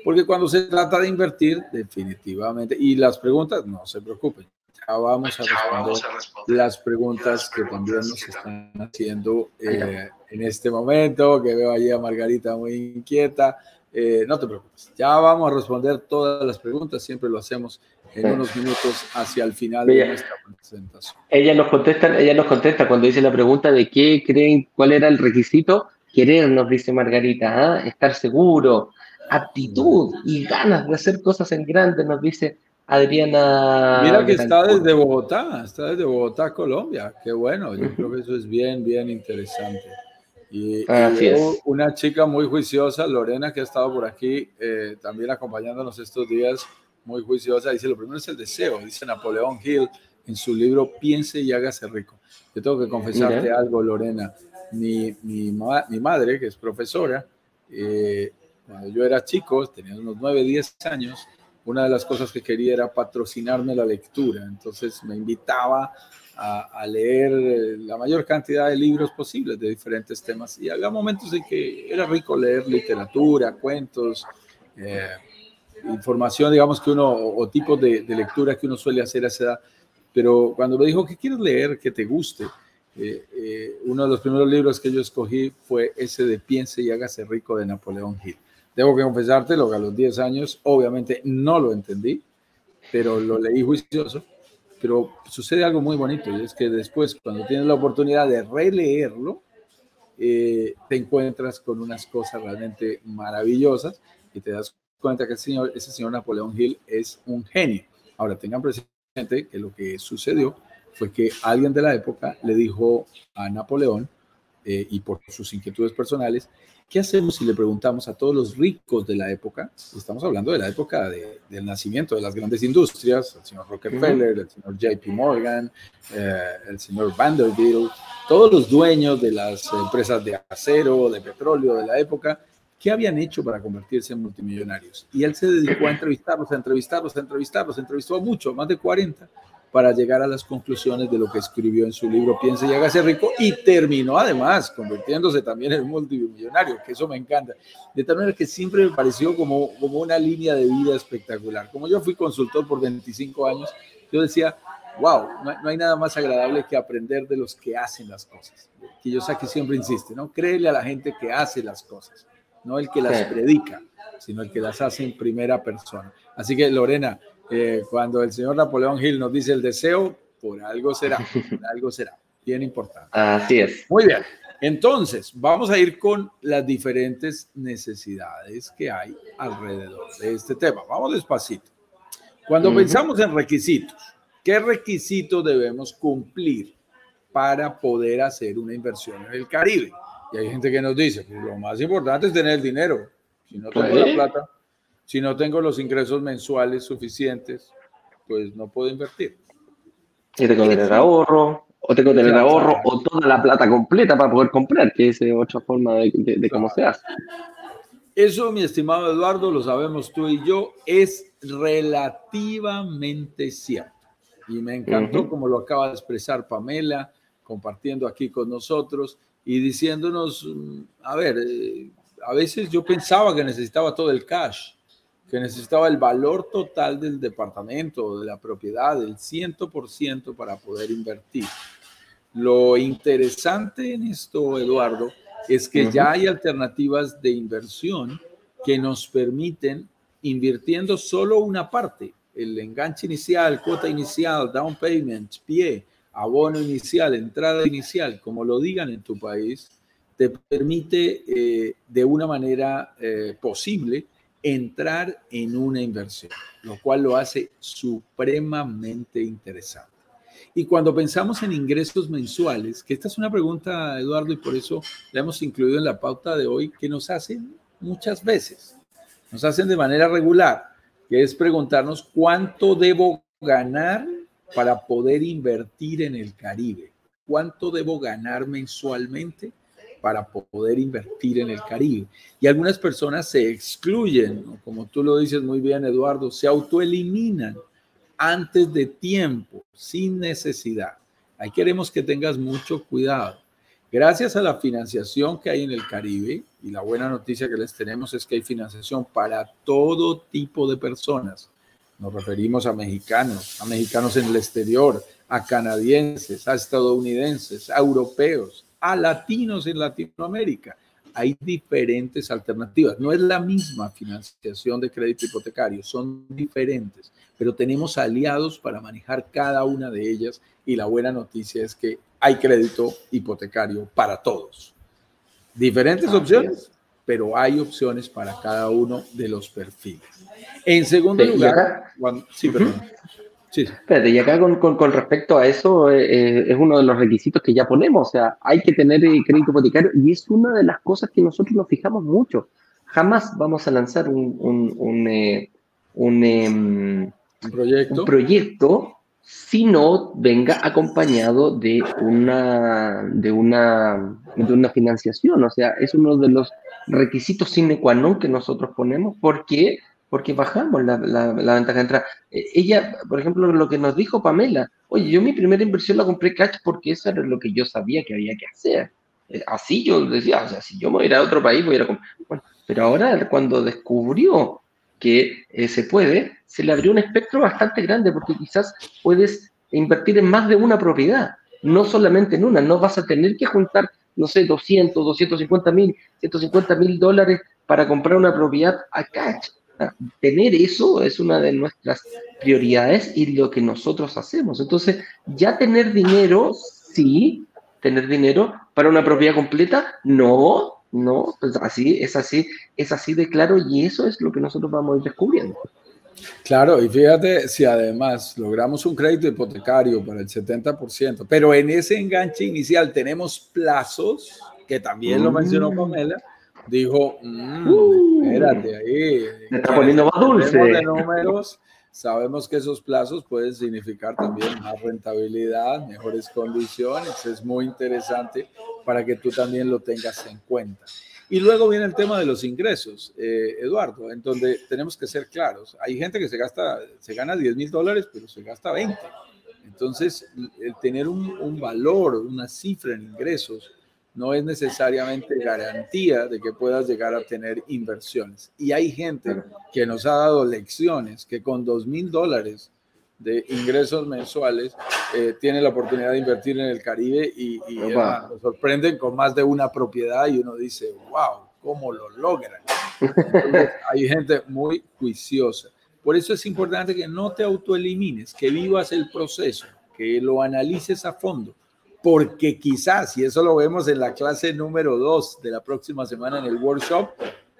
Porque cuando se trata de invertir, definitivamente, y las preguntas, no se preocupen, ya vamos a responder, las preguntas que también nos están haciendo eh, en este momento, que veo allí a Margarita muy inquieta. Eh, no te preocupes, ya vamos a responder todas las preguntas, siempre lo hacemos en unos minutos hacia el final de nuestra presentación. Ella nos contesta, ella nos contesta cuando dice la pregunta de qué creen, cuál era el requisito, querer, nos dice Margarita, ¿ah? estar seguro, aptitud y ganas de hacer cosas en grande, nos dice Adriana. Mira que está desde Bogotá, está desde Bogotá, Colombia. Qué bueno, yo creo que eso es bien, bien interesante. Y, una chica muy juiciosa, Lorena, que ha estado por aquí eh, también acompañándonos estos días, muy juiciosa, dice, lo primero es el deseo, dice Napoleón Hill en su libro Piense y hágase rico. Yo tengo que confesarte algo, Lorena. Mi, mi, mi, madre, que es profesora, eh, cuando yo era chico, tenía unos 9, 10 años, una de las cosas que quería era patrocinarme la lectura. Entonces me invitaba a, leer eh, la mayor cantidad de libros posibles de diferentes temas. Y había momentos en que era rico leer literatura, cuentos, eh, información, digamos que uno, o, tipos de, lectura que uno suele hacer a esa edad. Pero cuando me dijo, ¿qué quieres leer que te guste? Eh, uno de los primeros libros que yo escogí fue ese de Piense y hágase rico de Napoleón Hill. Debo que confesarte lo que a los 10 años obviamente no lo entendí, pero lo leí juicioso. Pero sucede algo muy bonito y es que después, cuando tienes la oportunidad de releerlo, eh, te encuentras con unas cosas realmente maravillosas y te das cuenta que el señor, ese señor Napoleón Hill es un genio. Ahora, tengan presente que lo que sucedió fue que alguien de la época le dijo a Napoleón, eh, y por sus inquietudes personales, ¿Qué hacemos si le preguntamos a todos los ricos de la época? Estamos hablando de la época del nacimiento de las grandes industrias, el señor Rockefeller, el señor JP Morgan, eh, el señor Vanderbilt, todos los dueños de las empresas de acero, de petróleo de la época, ¿qué habían hecho para convertirse en multimillonarios? Y él se dedicó a entrevistarlos, a entrevistarlos, a entrevistarlos, entrevistó a muchos, más de 40, para llegar a las conclusiones de lo que escribió en su libro Piense y hágase rico y terminó además convirtiéndose también en multimillonario, que eso me encanta. De tal manera que siempre me pareció como, como una línea de vida espectacular. Como yo fui consultor por 25 años, yo decía, wow, no, hay nada más agradable que aprender de los que hacen las cosas. Que yo sé que siempre insiste, ¿no? Créele a la gente que hace las cosas, no el que las predica, sino el que las hace en primera persona. Así que Lorena, eh, cuando el señor Napoleón Hill nos dice el deseo, por algo será, *laughs* por algo será. Bien importante. Así es. Muy bien. Entonces, vamos a ir con las diferentes necesidades que hay alrededor de este tema. Vamos despacito. Cuando pensamos en requisitos, ¿qué requisitos debemos cumplir para poder hacer una inversión en el Caribe? Y hay gente que nos dice, que lo más importante es tener el dinero. Si no tengo la plata, si no tengo los ingresos mensuales suficientes, pues no puedo invertir. Y tengo que tener ahorro, o tengo que tener ahorro, o toda la plata completa para poder comprar, que es otra forma de, cómo se hace. Eso, mi estimado Eduardo, lo sabemos tú y yo, es relativamente cierto. Y me encantó como lo acaba de expresar Pamela, compartiendo aquí con nosotros y diciéndonos, mm, a ver, eh, a veces yo pensaba que necesitaba todo el cash que necesitaba el valor total del departamento, de la propiedad, del 100% para poder invertir. Lo interesante en esto, Eduardo, es que ya hay alternativas de inversión que nos permiten, invirtiendo solo una parte, el enganche inicial, cuota inicial, down payment, pie, abono inicial, entrada inicial, como lo digan en tu país, te permite eh, de una manera eh, posible entrar en una inversión, lo cual lo hace supremamente interesante. Y cuando pensamos en ingresos mensuales, que esta es una pregunta, Eduardo, y por eso la hemos incluido en la pauta de hoy, que nos hacen muchas veces, nos hacen de manera regular, que es preguntarnos cuánto debo ganar para poder invertir en el Caribe. ¿Cuánto debo ganar mensualmente para poder invertir en el Caribe? Y algunas personas se excluyen, como tú lo dices muy bien, Eduardo, se autoeliminan antes de tiempo, sin necesidad. Ahí queremos que tengas mucho cuidado. Gracias a la financiación que hay en el Caribe, y la buena noticia que les tenemos es que hay financiación para todo tipo de personas. Nos referimos a mexicanos, a mexicanos en el exterior, a canadienses, a estadounidenses, a europeos, a latinos en Latinoamérica hay diferentes alternativas. No es la misma financiación de crédito hipotecario, son diferentes, pero tenemos aliados para manejar cada una de ellas y la buena noticia es que hay crédito hipotecario para todos. Diferentes opciones, pero hay opciones para cada uno de los perfiles. En segundo lugar, sí, perdón. Sí. Espérate, y acá con, con, respecto a eso, eh, eh, es uno de los requisitos que ya ponemos, o sea, hay que tener eh, crédito hipotecario y es una de las cosas que nosotros nos fijamos mucho. Jamás vamos a lanzar un, un, un, un em, proyecto? proyecto si no venga acompañado de una, de, una, de una financiación. O sea, es uno de los requisitos sine qua non que nosotros ponemos porque porque bajamos la, la, ventaja de entrada. E, ella, por ejemplo, lo que nos dijo Pamela, oye, yo mi primera inversión la compré cash porque eso era lo que yo sabía que había que hacer. Eh, así yo decía, o sea, si yo me voy a otro país, voy a ir a comprar. Bueno, pero ahora cuando descubrió que eh, se puede, se le abrió un espectro bastante grande porque quizás puedes invertir en más de una propiedad, no solamente en una, no vas a tener que juntar, no sé, 200, 250 mil, 150 mil dólares para comprar una propiedad a cash tener eso es una de nuestras prioridades y lo que nosotros hacemos. Entonces, ya tener dinero, sí, tener dinero para una propiedad completa, no, no, pues así, es así, es así de claro y eso es lo que nosotros vamos a ir descubriendo. Claro, y fíjate si además logramos un crédito hipotecario para el 70%, pero en ese enganche inicial tenemos plazos, que también lo mencionó mm. Pamela, dijo, mmm, uh, espérate ahí. Me está poniendo más dulce. De números, sabemos que esos plazos pueden significar también más rentabilidad, mejores condiciones. Es muy interesante para que tú también lo tengas en cuenta. Y luego viene el tema de los ingresos, eh, Eduardo, en donde tenemos que ser claros. Hay gente que se gasta, se gana 10 mil dólares, pero se gasta 20. Entonces, el tener un, un valor, una cifra en ingresos, no es necesariamente garantía de que puedas llegar a tener inversiones. Y hay gente que nos ha dado lecciones que con dos mil dólares de ingresos mensuales eh, tiene la oportunidad de invertir en el Caribe y, nos sorprenden con más de una propiedad y uno dice, wow, ¿cómo lo logran? *laughs* hay gente muy juiciosa. Por eso es importante que no te autoelimines, que vivas el proceso, que lo analices a fondo porque quizás, y eso lo vemos en la clase número 2 de la próxima semana en el workshop,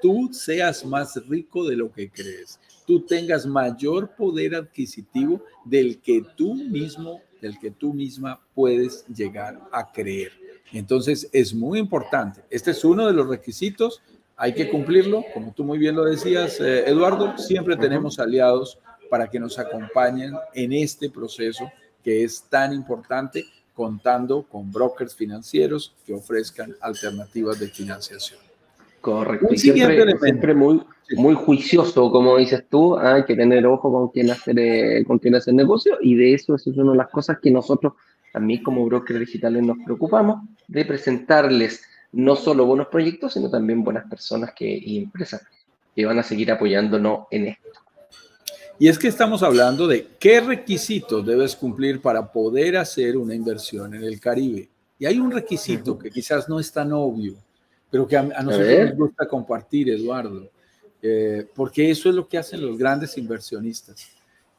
tú seas más rico de lo que crees, tú tengas mayor poder adquisitivo del que tú mismo, del que tú misma puedes llegar a creer. Entonces es muy importante. Este es uno de los requisitos. Hay que cumplirlo. Como tú muy bien lo decías, eh, Eduardo, siempre tenemos aliados para que nos acompañen en este proceso que es tan importante contando con brokers financieros que ofrezcan alternativas de financiación. Correcto. y siempre, muy, muy juicioso, como dices tú, hay que tener ojo con quién hacer, eh, con quién hacer negocio y de eso, eso es una de las cosas que nosotros también como brokers digitales nos preocupamos de presentarles no solo buenos proyectos, sino también buenas personas que, y empresas que van a seguir apoyándonos en esto. Y es que estamos hablando de qué requisitos debes cumplir para poder hacer una inversión en el Caribe. Y hay un requisito que quizás no es tan obvio, pero que a, nosotros nos gusta compartir, Eduardo, eh, porque eso es lo que hacen los grandes inversionistas.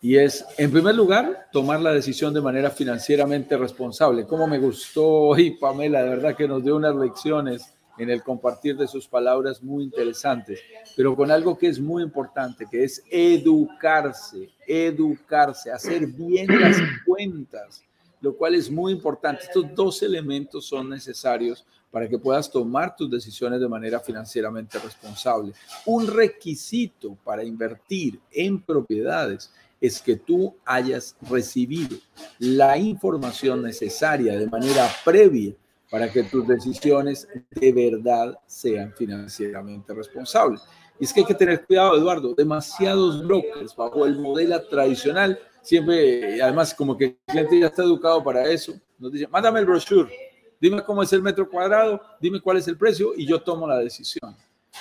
Y es, en primer lugar, tomar la decisión de manera financieramente responsable. Como me gustó hoy, Pamela, de verdad que nos dio unas lecciones en el compartir de sus palabras muy interesantes, pero con algo que es muy importante, que es educarse, educarse, hacer bien las *clears throat* cuentas, lo cual es muy importante. Estos dos elementos son necesarios para que puedas tomar tus decisiones de manera financieramente responsable. Un requisito para invertir en propiedades es que tú hayas recibido la información necesaria de manera previa para que tus decisiones de verdad sean financieramente responsables. Y es que hay que tener cuidado, Eduardo, demasiados brokers bajo el modelo tradicional, siempre, además como que el cliente ya está educado para eso, nos dice, mándame el brochure, dime cómo es el metro cuadrado, dime cuál es el precio y yo tomo la decisión.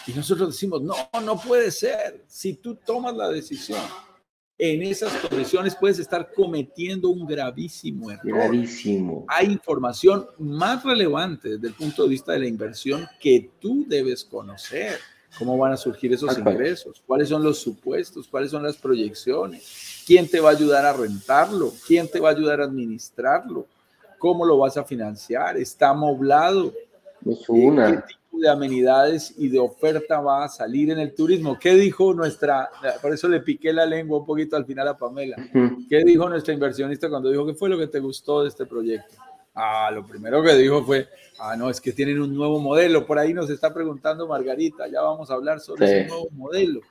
Y nosotros decimos, no, no puede ser. Si tú tomas la decisión en esas condiciones puedes estar cometiendo un gravísimo error. Gravísimo. Hay información más relevante desde el punto de vista de la inversión que tú debes conocer. ¿Cómo van a surgir esos ingresos? ¿Cuáles son los supuestos? ¿Cuáles son las proyecciones? ¿Quién te va a ayudar a rentarlo? ¿Quién te va a ayudar a administrarlo? ¿Cómo lo vas a financiar? ¿Está amoblado? Es una de amenidades y de oferta va a salir en el turismo. ¿Qué dijo nuestra, por eso le piqué la lengua un poquito al final a Pamela, qué dijo nuestra inversionista cuando dijo qué fue lo que te gustó de este proyecto? Ah, lo primero que dijo fue, ah, no, es que tienen un nuevo modelo. Por ahí nos está preguntando Margarita, ya vamos a hablar sobre ese nuevo modelo.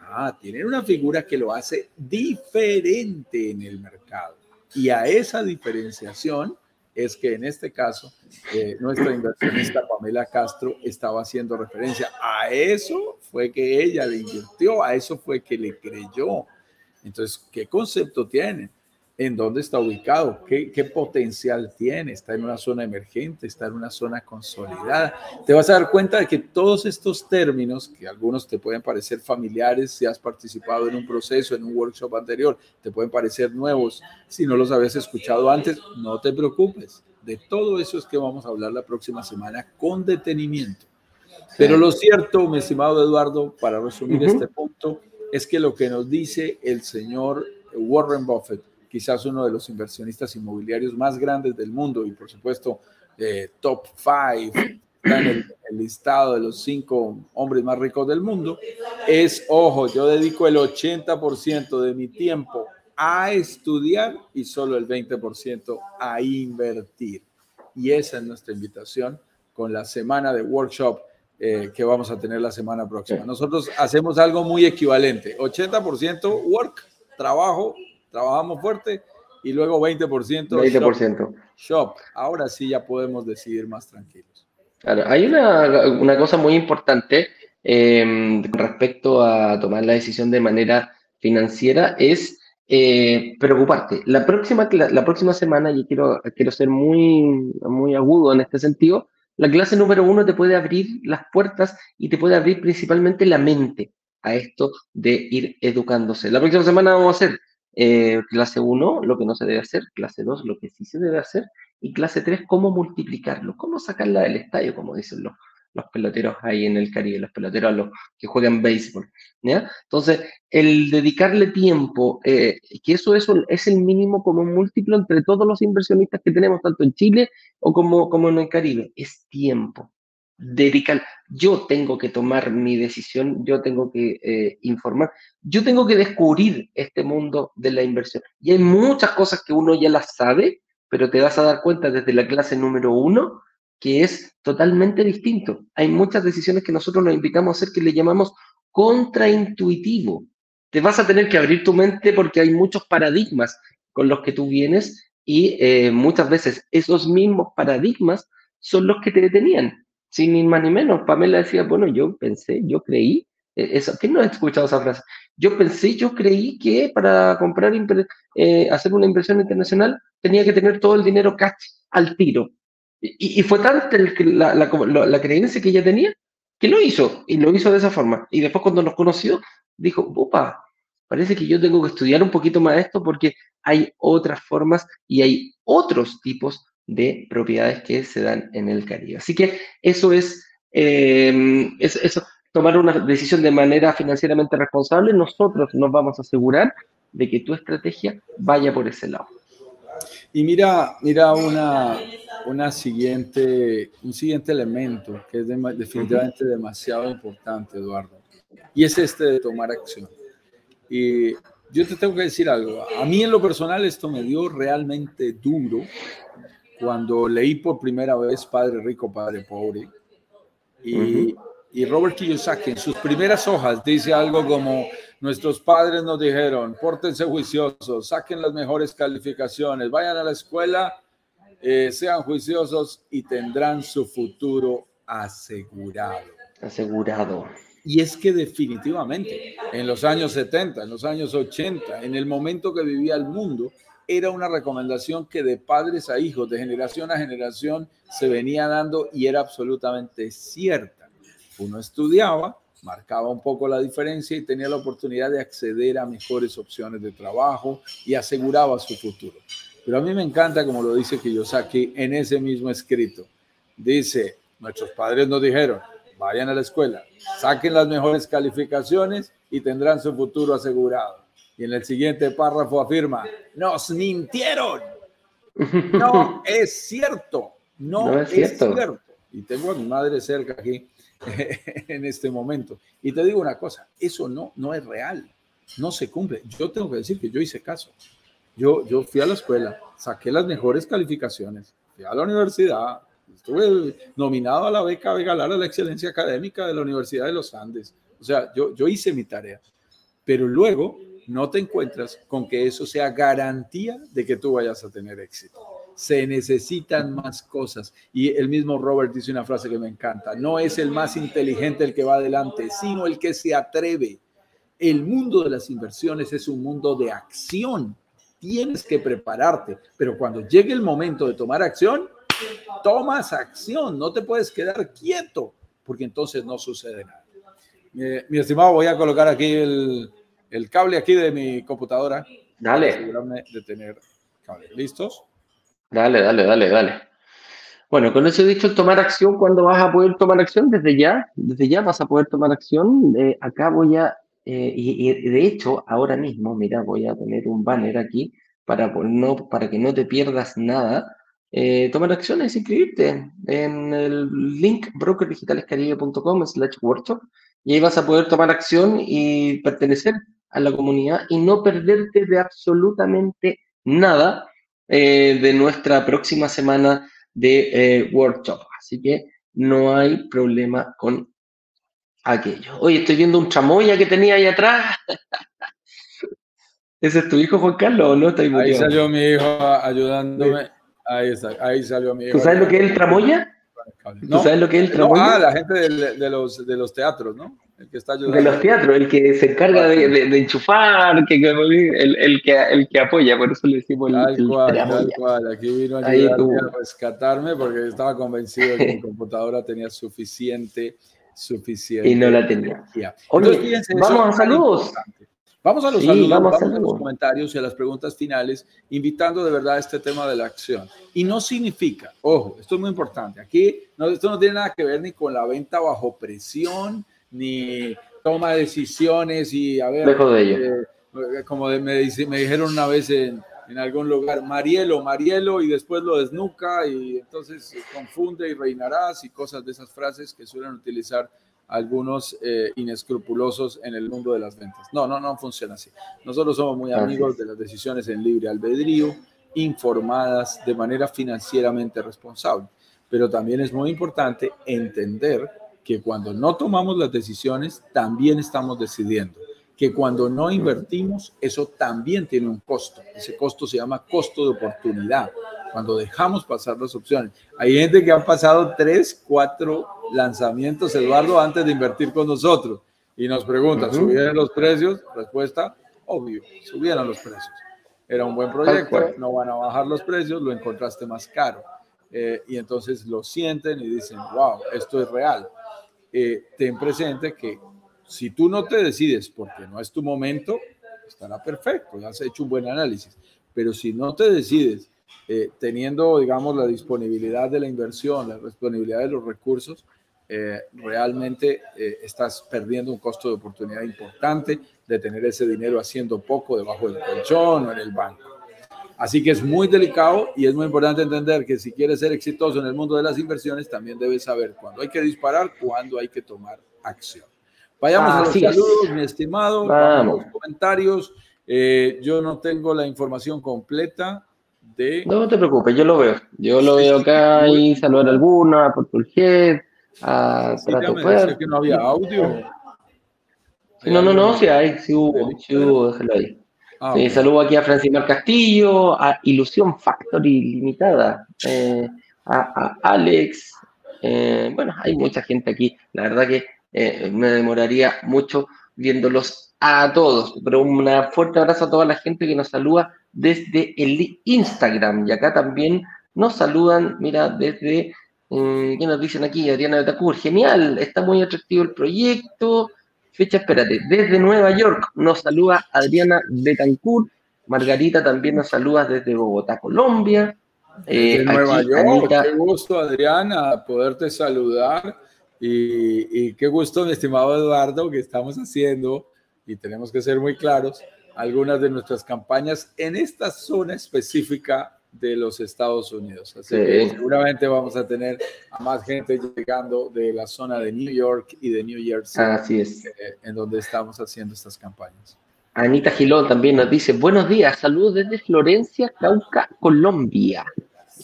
Ah, tienen una figura que lo hace diferente en el mercado. Y a esa diferenciación es que en este caso eh, nuestra inversionista Pamela Castro estaba haciendo referencia. A eso fue que ella le invirtió, a eso fue que le creyó. Entonces, ¿qué concepto tiene? En dónde está ubicado, ¿Qué, qué, potencial tiene, está en una zona emergente, está en una zona consolidada. Te vas a dar cuenta de que todos estos términos, que algunos te pueden parecer familiares si has participado en un proceso, en un workshop anterior, te pueden parecer nuevos, si no los habías escuchado antes, no te preocupes. De todo eso es que vamos a hablar la próxima semana con detenimiento. Pero lo cierto, mi estimado Eduardo, para resumir este punto, es que lo que nos dice el señor Warren Buffett quizás uno de los inversionistas inmobiliarios más grandes del mundo y por supuesto eh, top five, está en el, listado de los cinco hombres más ricos del mundo, es, ojo, yo dedico el 80% de mi tiempo a estudiar y solo el 20% a invertir. Y esa es nuestra invitación con la semana de workshop eh, que vamos a tener la semana próxima. Nosotros hacemos algo muy equivalente, 80% work, trabajo, trabajamos fuerte y luego 20%, 20%. Shop, Ahora sí ya podemos decidir más tranquilos. Claro, hay una, una cosa muy importante eh, respecto a tomar la decisión de manera financiera, es eh, preocuparte. La próxima, la, próxima semana, y quiero, quiero ser muy, muy agudo en este sentido, la clase número uno te puede abrir las puertas y te puede abrir principalmente la mente a esto de ir educándose. La próxima semana vamos a hacer eh, clase 1, lo que no se debe hacer, clase 2, lo que sí se debe hacer, y clase 3, cómo multiplicarlo, cómo sacarla del estadio, como dicen los, los peloteros ahí en el Caribe, los peloteros que juegan béisbol. ¿ya? Entonces, el dedicarle tiempo, eh, que eso, eso es el mínimo como múltiplo entre todos los inversionistas que tenemos, tanto en Chile o como, como en el Caribe, es tiempo dedicar, yo tengo que tomar mi decisión, yo tengo que eh, informar, yo tengo que descubrir este mundo de la inversión. Y hay muchas cosas que uno ya las sabe, pero te vas a dar cuenta desde la clase número uno que es totalmente distinto. Hay muchas decisiones que nosotros nos invitamos a hacer que le llamamos contraintuitivo. Te vas a tener que abrir tu mente porque hay muchos paradigmas con los que tú vienes y eh, muchas veces esos mismos paradigmas son los que te detenían sin ni más ni menos. Pamela decía, bueno, yo pensé, yo creí, eh, eso, ¿quién no ha escuchado esa frase? Yo pensé, yo creí que para comprar, eh, hacer una inversión internacional tenía que tener todo el dinero cash al tiro. Y, fue tanta la, la, creencia que ella tenía que lo hizo, y lo hizo de esa forma. Y después cuando nos conoció, dijo, opa, parece que yo tengo que estudiar un poquito más esto porque hay otras formas y hay otros tipos de propiedades que se dan en el Caribe. Así que eso es eh, eso, tomar una decisión de manera financieramente responsable, nosotros nos vamos a asegurar de que tu estrategia vaya por ese lado. Y mira, mira una, una siguiente, un siguiente elemento que es definitivamente demasiado importante, Eduardo, y es este de tomar acción. Y yo te tengo que decir algo, a mí en lo personal esto me dio realmente duro cuando leí por primera vez Padre Rico, Padre Pobre, y, y Robert Kiyosaki en sus primeras hojas dice algo como, nuestros padres nos dijeron, pórtense juiciosos, saquen las mejores calificaciones, vayan a la escuela eh, sean juiciosos y tendrán su futuro asegurado. Asegurado. Y es que definitivamente en los años 70, en los años 80, en el momento que vivía el mundo, era una recomendación que de padres a hijos, de generación a generación, se venía dando y era absolutamente cierta. Uno estudiaba, marcaba un poco la diferencia y tenía la oportunidad de acceder a mejores opciones de trabajo y aseguraba su futuro. Pero a mí me encanta, como lo dice Kiyosaki en ese mismo escrito. Dice, nuestros padres nos dijeron, vayan a la escuela, saquen las mejores calificaciones y tendrán su futuro asegurado. Y en el siguiente párrafo afirma, nos mintieron. *laughs* No es cierto. No, es, cierto. Y tengo a mi madre cerca aquí *laughs* en este momento. Y te digo una cosa, eso no, no es real. No se cumple. Yo tengo que decir que yo hice caso. Yo, yo fui a la escuela, saqué las mejores calificaciones, fui a la universidad, estuve nominado a la beca Vegalar a la excelencia académica de la Universidad de los Andes. O sea, yo, yo hice mi tarea, pero luego no te encuentras con que eso sea garantía de que tú vayas a tener éxito. Se necesitan más cosas. Y el mismo Robert dice una frase que me encanta. No es el más inteligente el que va adelante, sino el que se atreve. El mundo de las inversiones es un mundo de acción tienes que prepararte, pero cuando llegue el momento de tomar acción, tomas acción, no te puedes quedar quieto, porque entonces no sucede nada. mi estimado, voy a colocar aquí el, el, cable aquí de mi computadora. Dale. de tener cable. ¿Listos? Dale, dale, dale, dale. Bueno, con eso dicho, tomar acción, ¿cuándo vas a poder tomar acción? Desde ya, desde ya vas a poder tomar acción. Eh, acá voy a eh, y, de hecho, ahora mismo, mira, voy a poner un banner aquí para, no, para que no te pierdas nada. Eh, tomar acciones, inscribirte en el link brokerdigitalescaribe.com slash workshop y ahí vas a poder tomar acción y pertenecer a la comunidad y no perderte de absolutamente nada eh, de nuestra próxima semana de workshop. Así que no hay problema con aquello. Oye, estoy viendo un chamoya que tenía ahí atrás. *laughs* ¿Ese es tu hijo, Juan Carlos, o no? ahí salió mi hijo ayudándome. Ahí, está, ahí salió mi hijo. ¿Tú sabes lo que es el tramoya? ¿Tú sabes lo que es el tramoya? ah, la gente de, los, de los teatros, ¿no? El que está ayudando. De los teatros, el que se encarga de, de, enchufar, que, el, el, que, el que apoya, por eso le decimos el, tal cual, tal cual. Aquí vino a, a rescatarme porque estaba convencido de que mi *laughs* computadora tenía suficiente suficiente. Y no la tenía. Oye, vamos a saludos. Vamos a los saludos, vamos, a, los comentarios y a las preguntas finales, invitando de verdad a este tema de la acción. Y no significa, ojo, esto es muy importante, aquí no, esto no tiene nada que ver ni con la venta bajo presión, ni toma de decisiones y a ver, de ello. Eh, como me, me dijeron una vez en, en algún lugar, Marielo, Marielo, y después lo desnuca y entonces confunde y reinarás y cosas de esas frases que suelen utilizar algunos eh, inescrupulosos en el mundo de las ventas. No, no, no funciona así. Nosotros somos muy amigos de las decisiones en libre albedrío, informadas de manera financieramente responsable, pero también es muy importante entender que cuando no tomamos las decisiones, también estamos decidiendo que cuando no invertimos, eso también tiene un costo. Ese costo se llama costo de oportunidad. Cuando dejamos pasar las opciones. Hay gente que ha pasado tres, cuatro lanzamientos, Eduardo, antes de invertir con nosotros. Y nos pregunta, ¿subieron los precios? Respuesta, obvio, subieron los precios. Era un buen proyecto, no van a bajar los precios, lo encontraste más caro. Eh, y entonces lo sienten y dicen, wow, esto es real. Eh, ten presente que si tú no te decides porque no es tu momento, estará perfecto, ya has hecho un buen análisis. Pero si no te decides eh, teniendo, digamos, la disponibilidad de la inversión, la disponibilidad de los recursos, eh, realmente eh, estás perdiendo un costo de oportunidad importante de tener ese dinero haciendo poco debajo del colchón o en el banco. Así que es muy delicado y es muy importante entender que si quieres ser exitoso en el mundo de las inversiones, también debes saber cuándo hay que disparar, cuándo hay que tomar acción. Vayamos a los saludos, mi estimado, Vamos. los comentarios. Eh, yo no tengo la información completa de... No te preocupes, yo lo veo. Yo lo veo acá y saludar a alguna, por Head, a sí, que no había audio. No, no, no, sí hay, sí hubo, sí hubo, déjalo ahí. Ah, saludo aquí a Francimar Castillo, a Ilusión Factory Limitada, eh, a, Alex. Eh, bueno, hay mucha gente aquí. La verdad que eh, me demoraría mucho viéndolos a todos. Pero un fuerte abrazo a toda la gente que nos saluda desde el Instagram. Y acá también nos saludan, mira, desde, ¿qué nos dicen aquí? Adriana Betacur. Genial, está muy atractivo el proyecto. Fecha, espérate, desde Nueva York nos saluda Adriana Betancourt. Margarita también nos saluda desde Bogotá, Colombia. Eh, Nueva York, qué gusto Adriana poderte saludar y, y, qué gusto mi estimado Eduardo que estamos haciendo y tenemos que ser muy claros algunas de nuestras campañas en esta zona específica de los Estados Unidos. Así que seguramente vamos a tener a más gente llegando de la zona de New York y de New Jersey. Así es. Eh, en donde estamos haciendo estas campañas. Anita Gilón también nos dice, buenos días, saludos desde Florencia, Cauca, Colombia.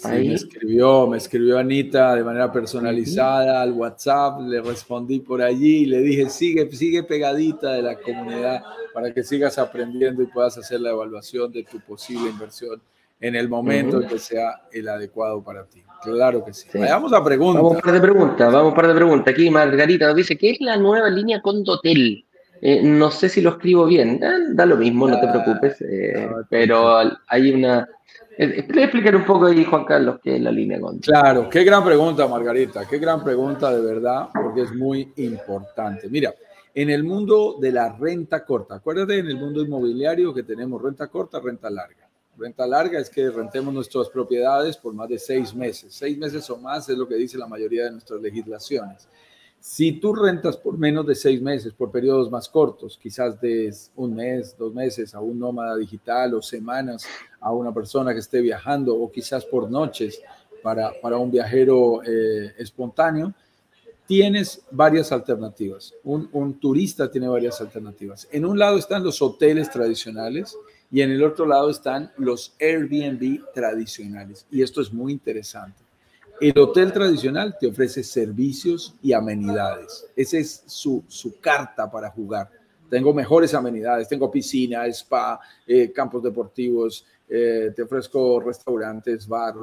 me escribió, me escribió Anita de manera personalizada al WhatsApp, le respondí por allí, le dije, sigue, sigue pegadita de la comunidad para que sigas aprendiendo y puedas hacer la evaluación de tu posible inversión en el momento que sea el adecuado para ti. Claro que sí. Vamos a preguntas. Vamos a un par de preguntas, vamos a par de preguntas. Aquí Margarita nos dice, ¿qué es la nueva línea Condotel? Eh, no sé si lo escribo bien, eh, da lo mismo, no te ah, preocupes, eh, pero hay una... Eh, explicar un poco ahí, Juan Carlos, qué es la línea Condotel. Claro, qué gran pregunta, Margarita, qué gran pregunta de verdad, porque es muy importante. Mira, en el mundo de la renta corta, acuérdate en el mundo inmobiliario que tenemos renta corta, renta larga. Renta larga es que rentemos nuestras propiedades por más de seis meses. Seis meses o más es lo que dice la mayoría de nuestras legislaciones. Si tú rentas por menos de seis meses, por periodos más cortos, quizás de un mes, dos meses a un nómada digital o semanas a una persona que esté viajando o quizás por noches para, para un viajero eh, espontáneo, tienes varias alternativas. Un, un turista tiene varias alternativas. En un lado están los hoteles tradicionales, y en el otro lado están los Airbnb tradicionales. Y esto es muy interesante. El hotel tradicional te ofrece servicios y amenidades. Esa es su, su carta para jugar. Tengo mejores amenidades, tengo piscina, spa, eh, campos deportivos, eh, te ofrezco restaurantes, bar,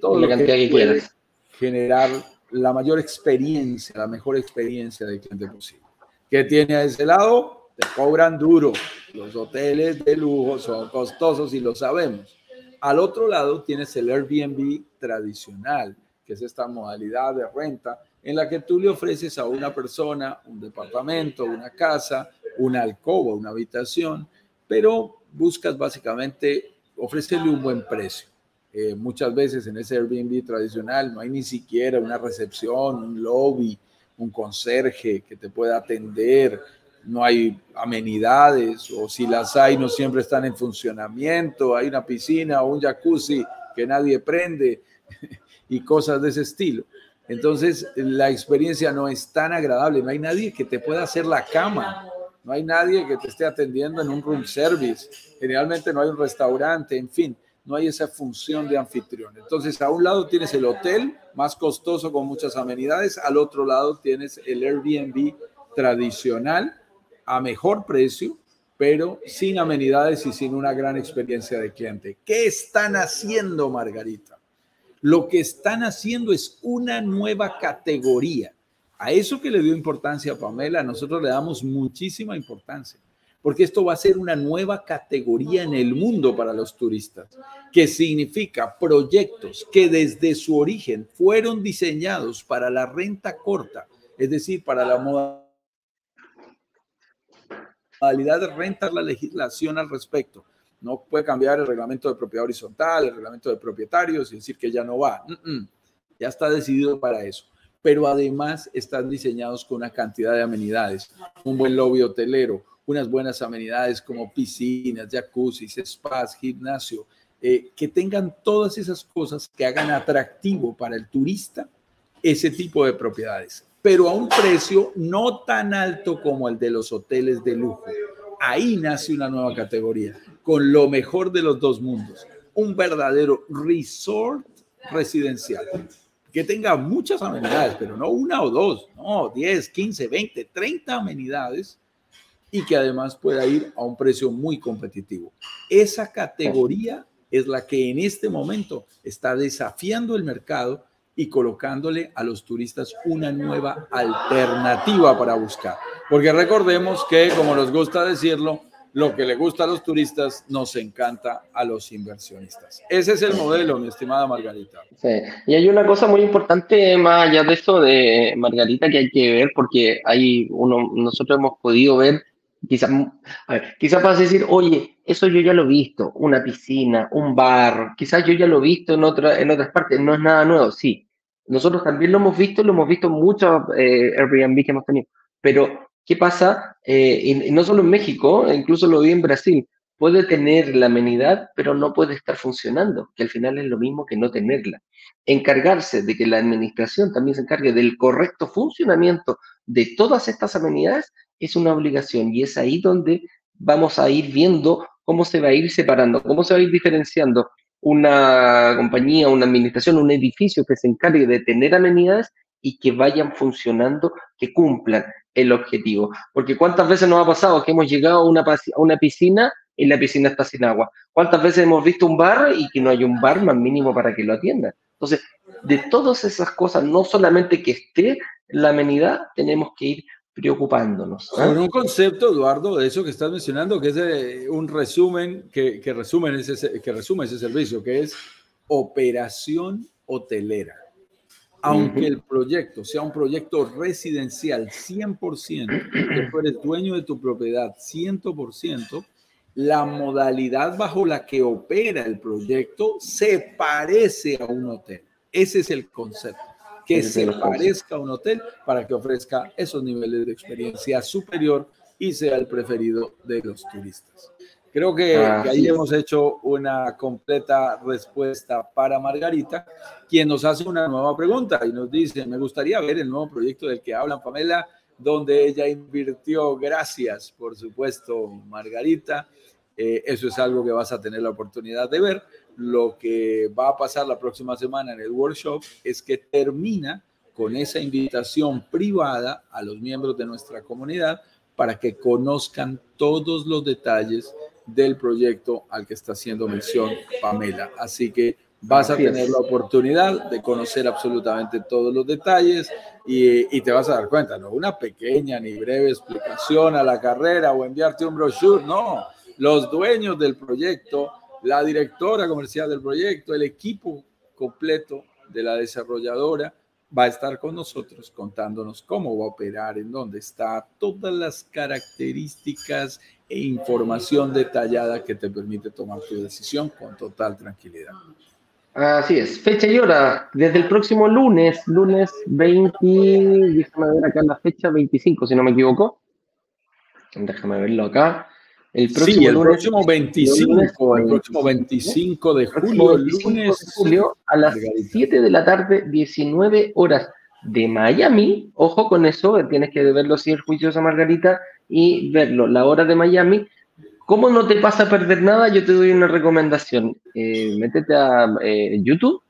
todo lo que, que quieras. Generar la mayor experiencia, la mejor experiencia de cliente posible. ¿Qué tiene a ese lado? Te cobran duro. Los hoteles de lujo son costosos y lo sabemos. Al otro lado tienes el Airbnb tradicional, que es esta modalidad de renta en la que tú le ofreces a una persona un departamento, una casa, una alcoba, una habitación, pero buscas básicamente ofrecerle un buen precio. Eh, muchas veces en ese Airbnb tradicional no hay ni siquiera una recepción, un lobby, un conserje que te pueda atender, no hay amenidades o si las hay no siempre están en funcionamiento, hay una piscina o un jacuzzi que nadie prende *laughs* y cosas de ese estilo. Entonces la experiencia no es tan agradable, no hay nadie que te pueda hacer la cama, no hay nadie que te esté atendiendo en un room service, generalmente no hay un restaurante, en fin, no hay esa función de anfitrión. Entonces a un lado tienes el hotel más costoso con muchas amenidades, al otro lado tienes el Airbnb tradicional a mejor precio, pero sin amenidades y sin una gran experiencia de cliente. ¿Qué están haciendo, Margarita? Lo que están haciendo es una nueva categoría. A eso que le dio importancia a Pamela, nosotros le damos muchísima importancia, porque esto va a ser una nueva categoría en el mundo para los turistas, que significa proyectos que desde su origen fueron diseñados para la renta corta, es decir, para la moda modalidad de renta la legislación al respecto. No puede cambiar el reglamento de propiedad horizontal, el reglamento de propietarios y decir que ya no va. Ya está decidido para eso. pero además están diseñados con una cantidad de amenidades, un buen lobby hotelero, unas buenas amenidades como piscinas, jacuzzi, spas, gimnasio, eh, que tengan todas esas cosas que hagan atractivo para el turista ese tipo de propiedades, pero a un precio no tan alto como el de los hoteles de lujo. Ahí nace una nueva categoría, con lo mejor de los dos mundos, un verdadero resort residencial que tenga muchas amenidades, pero no una o dos, no, 10, 15, 20, 30 amenidades y que además pueda ir a un precio muy competitivo. Esa categoría es la que en este momento está desafiando el mercado y colocándole a los turistas una nueva alternativa para buscar. Porque recordemos que, como nos gusta decirlo, lo que le gusta a los turistas nos encanta a los inversionistas. Ese es el modelo, mi estimada Margarita. Sí. Y hay una cosa muy importante más allá de eso de Margarita que hay que ver, porque hay uno, nosotros hemos podido ver, quizás, a ver, quizás vas a decir, oye, eso yo ya lo he visto, una piscina, un bar, quizás yo ya lo he visto en, otra, en otras partes, no es nada nuevo, sí. Nosotros también lo hemos visto, lo hemos visto en muchos eh, Airbnb que hemos tenido, pero ¿Qué pasa? Eh, y, no solo en México, incluso lo vi en Brasil. Puede tener la amenidad, pero no puede estar funcionando, que al final es lo mismo que no tenerla. Encargarse de que la administración también se encargue del correcto funcionamiento de todas estas amenidades es una obligación y es ahí donde vamos a ir viendo cómo se va a ir separando, cómo se va a ir diferenciando una compañía, una administración, un edificio que se encargue de tener amenidades y que vayan funcionando, que cumplan el objetivo. Porque cuántas veces nos ha pasado que hemos llegado a una, a una piscina y la piscina está sin agua. ¿Cuántas veces hemos visto un bar y que no hay un bar más mínimo para que lo atienda? Entonces, de todas esas cosas, no solamente que esté la amenidad, tenemos que ir preocupándonos. ¿ah? Con un concepto, Eduardo, de eso que estás mencionando, que es un resumen, que, que, resumen ese, que resume ese servicio, que es operación hotelera aunque el proyecto sea un proyecto residencial 100%, que tú eres dueño de tu propiedad 100%, la modalidad bajo la que opera el proyecto se parece a un hotel. Ese es el concepto, que se parezca a un hotel para que ofrezca esos niveles de experiencia superior y sea el preferido de los turistas. Creo que, ahí hemos hecho una completa respuesta para Margarita, quien nos hace una nueva pregunta y nos dice, me gustaría ver el nuevo proyecto del que hablan Pamela, donde ella invirtió. Gracias, por supuesto, Margarita. Eh, eso es algo que vas a tener la oportunidad de ver. Lo que va a pasar la próxima semana en el workshop es que termina con esa invitación privada a los miembros de nuestra comunidad para que conozcan todos los detalles del proyecto al que está haciendo mención Pamela. Así que vas a tener la oportunidad de conocer absolutamente todos los detalles y, te vas a dar cuenta, no una pequeña ni breve explicación a la carrera o enviarte un brochure, no, los dueños del proyecto, la directora comercial del proyecto, el equipo completo de la desarrolladora va a estar con nosotros contándonos cómo va a operar, en dónde está, todas las características e información detallada que te permite tomar tu decisión con total tranquilidad. Así es, fecha y hora, desde el próximo lunes, lunes 20, déjame ver acá la fecha, 25 si no me equivoco. Déjame verlo acá. El próximo, sí, el próximo 25, el próximo 25 de julio, lunes. De julio a las 7 de la tarde, 19 horas de Miami. Ojo con eso, tienes que verlo si el juiciosa Margarita y verlo. La hora de Miami. ¿Cómo no te pasa a perder nada? Yo te doy una recomendación. Eh, métete a eh, YouTube,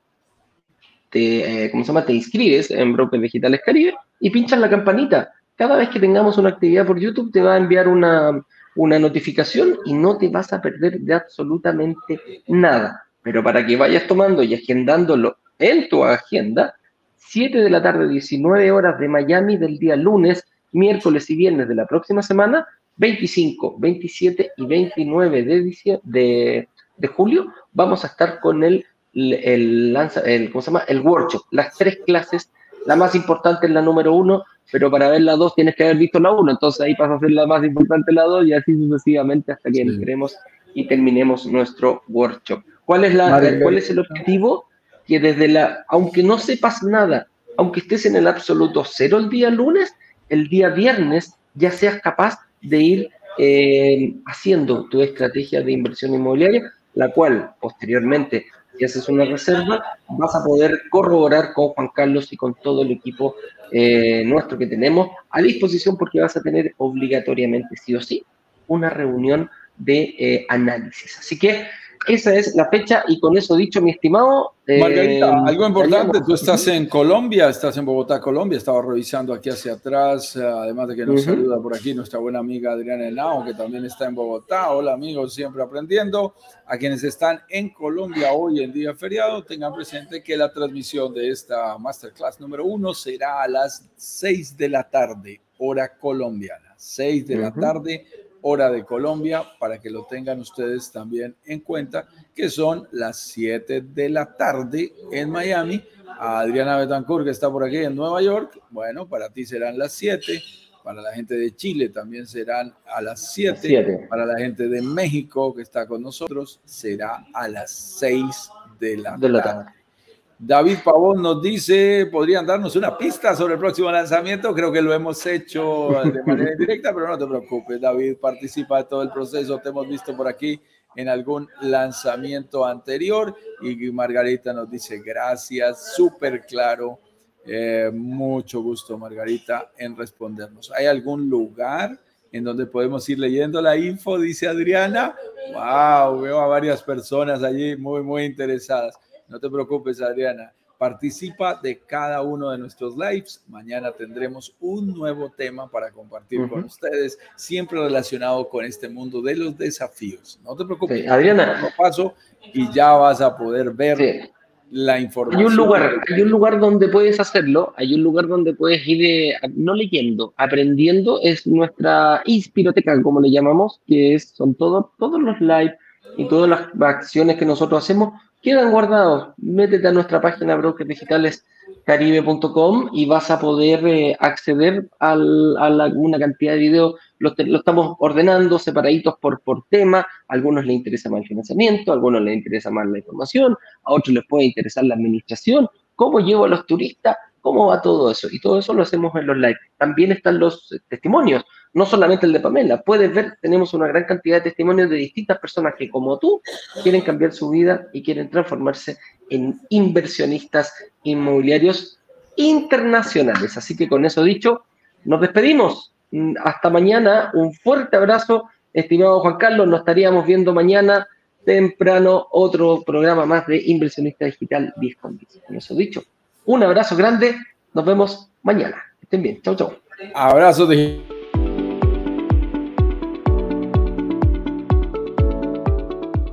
te, eh, ¿cómo se llama? Te inscribes en Brokers Digitales Caribe y pinchas la campanita. Cada vez que tengamos una actividad por YouTube te va a enviar una, una notificación y no te vas a perder de absolutamente nada. Pero para que vayas tomando y agendándolo en tu agenda, 7 de la tarde, 19 horas de Miami del día lunes, miércoles y viernes de la próxima semana, 25, 27 y 29 de, de, de julio, vamos a estar con el, el, el, ¿cómo se llama? el workshop, las tres clases. La más importante es la número uno, pero para ver la 2 tienes que haber visto la 1, entonces ahí pasa a ser la más importante la 2 y así sucesivamente hasta que entremos y terminemos nuestro workshop. ¿Cuál es, la, ¿Cuál es el objetivo? Que desde la, aunque no sepas nada aunque estés en el absoluto cero el día lunes, el día viernes ya seas capaz de ir eh, haciendo tu estrategia de inversión inmobiliaria, la cual posteriormente, si haces una reserva, vas a poder corroborar con Juan Carlos y con todo el equipo eh, nuestro que tenemos a disposición porque vas a tener obligatoriamente, sí o sí, una reunión de eh, análisis. Así que esa es la fecha y con eso dicho, mi estimado. Eh, Margarita, algo importante, tú estás en Colombia, estás en Bogotá, Colombia, estaba revisando aquí hacia atrás, eh, además de que nos saluda por aquí nuestra buena amiga Adriana Henao, que también está en Bogotá. Hola amigos, siempre aprendiendo. A quienes están en Colombia hoy en día feriado, tengan presente que la transmisión de esta masterclass número uno será a las 6 de la tarde, hora colombiana. 6 de la tarde, hora de Colombia, para que lo tengan ustedes también en cuenta, que son las 7 de la tarde en Miami. A Adriana Betancourt, que está por aquí en Nueva York, bueno, para ti serán las 7. Para la gente de Chile también serán a las 7. Para la gente de México que está con nosotros será a las 6 de la, tarde. David Pavón nos dice, ¿podrían darnos una pista sobre el próximo lanzamiento? Creo que lo hemos hecho de manera *laughs* indirecta, pero no te preocupes, David participa de todo el proceso, te hemos visto por aquí en algún lanzamiento anterior y Margarita nos dice gracias, súper claro, eh, mucho gusto Margarita en respondernos. ¿Hay algún lugar en donde podemos ir leyendo la info? Dice Adriana. Wow, veo a varias personas allí muy, muy interesadas. No te preocupes, Adriana. Participa de cada uno de nuestros lives. Mañana tendremos un nuevo tema para compartir con ustedes, siempre relacionado con este mundo de los desafíos. No te preocupes, Adriana. Paso y ya vas a poder ver la información. Hay un lugar, hay un lugar donde puedes hacerlo. Hay un lugar donde puedes ir, eh, no leyendo, aprendiendo. Es nuestra inspiroteca, como le llamamos, que es, son todos todos los lives y todas las acciones que nosotros hacemos quedan guardados. Métete a nuestra página brokersdigitalescaribe.com y vas a poder eh, acceder a una cantidad de videos. Lo, estamos ordenando separaditos por, por tema. A algunos les interesa más el financiamiento, a algunos les interesa más la información, a otros les puede interesar la administración, cómo llevo a los turistas, cómo va todo eso. Y todo eso lo hacemos en los live. También están los testimonios no solamente el de Pamela, puedes ver, tenemos una gran cantidad de testimonios de distintas personas que como tú quieren cambiar su vida y quieren transformarse en inversionistas inmobiliarios internacionales. Así que con eso dicho, nos despedimos. Mm, hasta mañana, un fuerte abrazo, estimado Juan Carlos, nos estaríamos viendo mañana temprano otro programa más de Inversionista Digital 10 con Con eso dicho, un abrazo grande, nos vemos mañana. Estén bien, chau chau. Abrazo de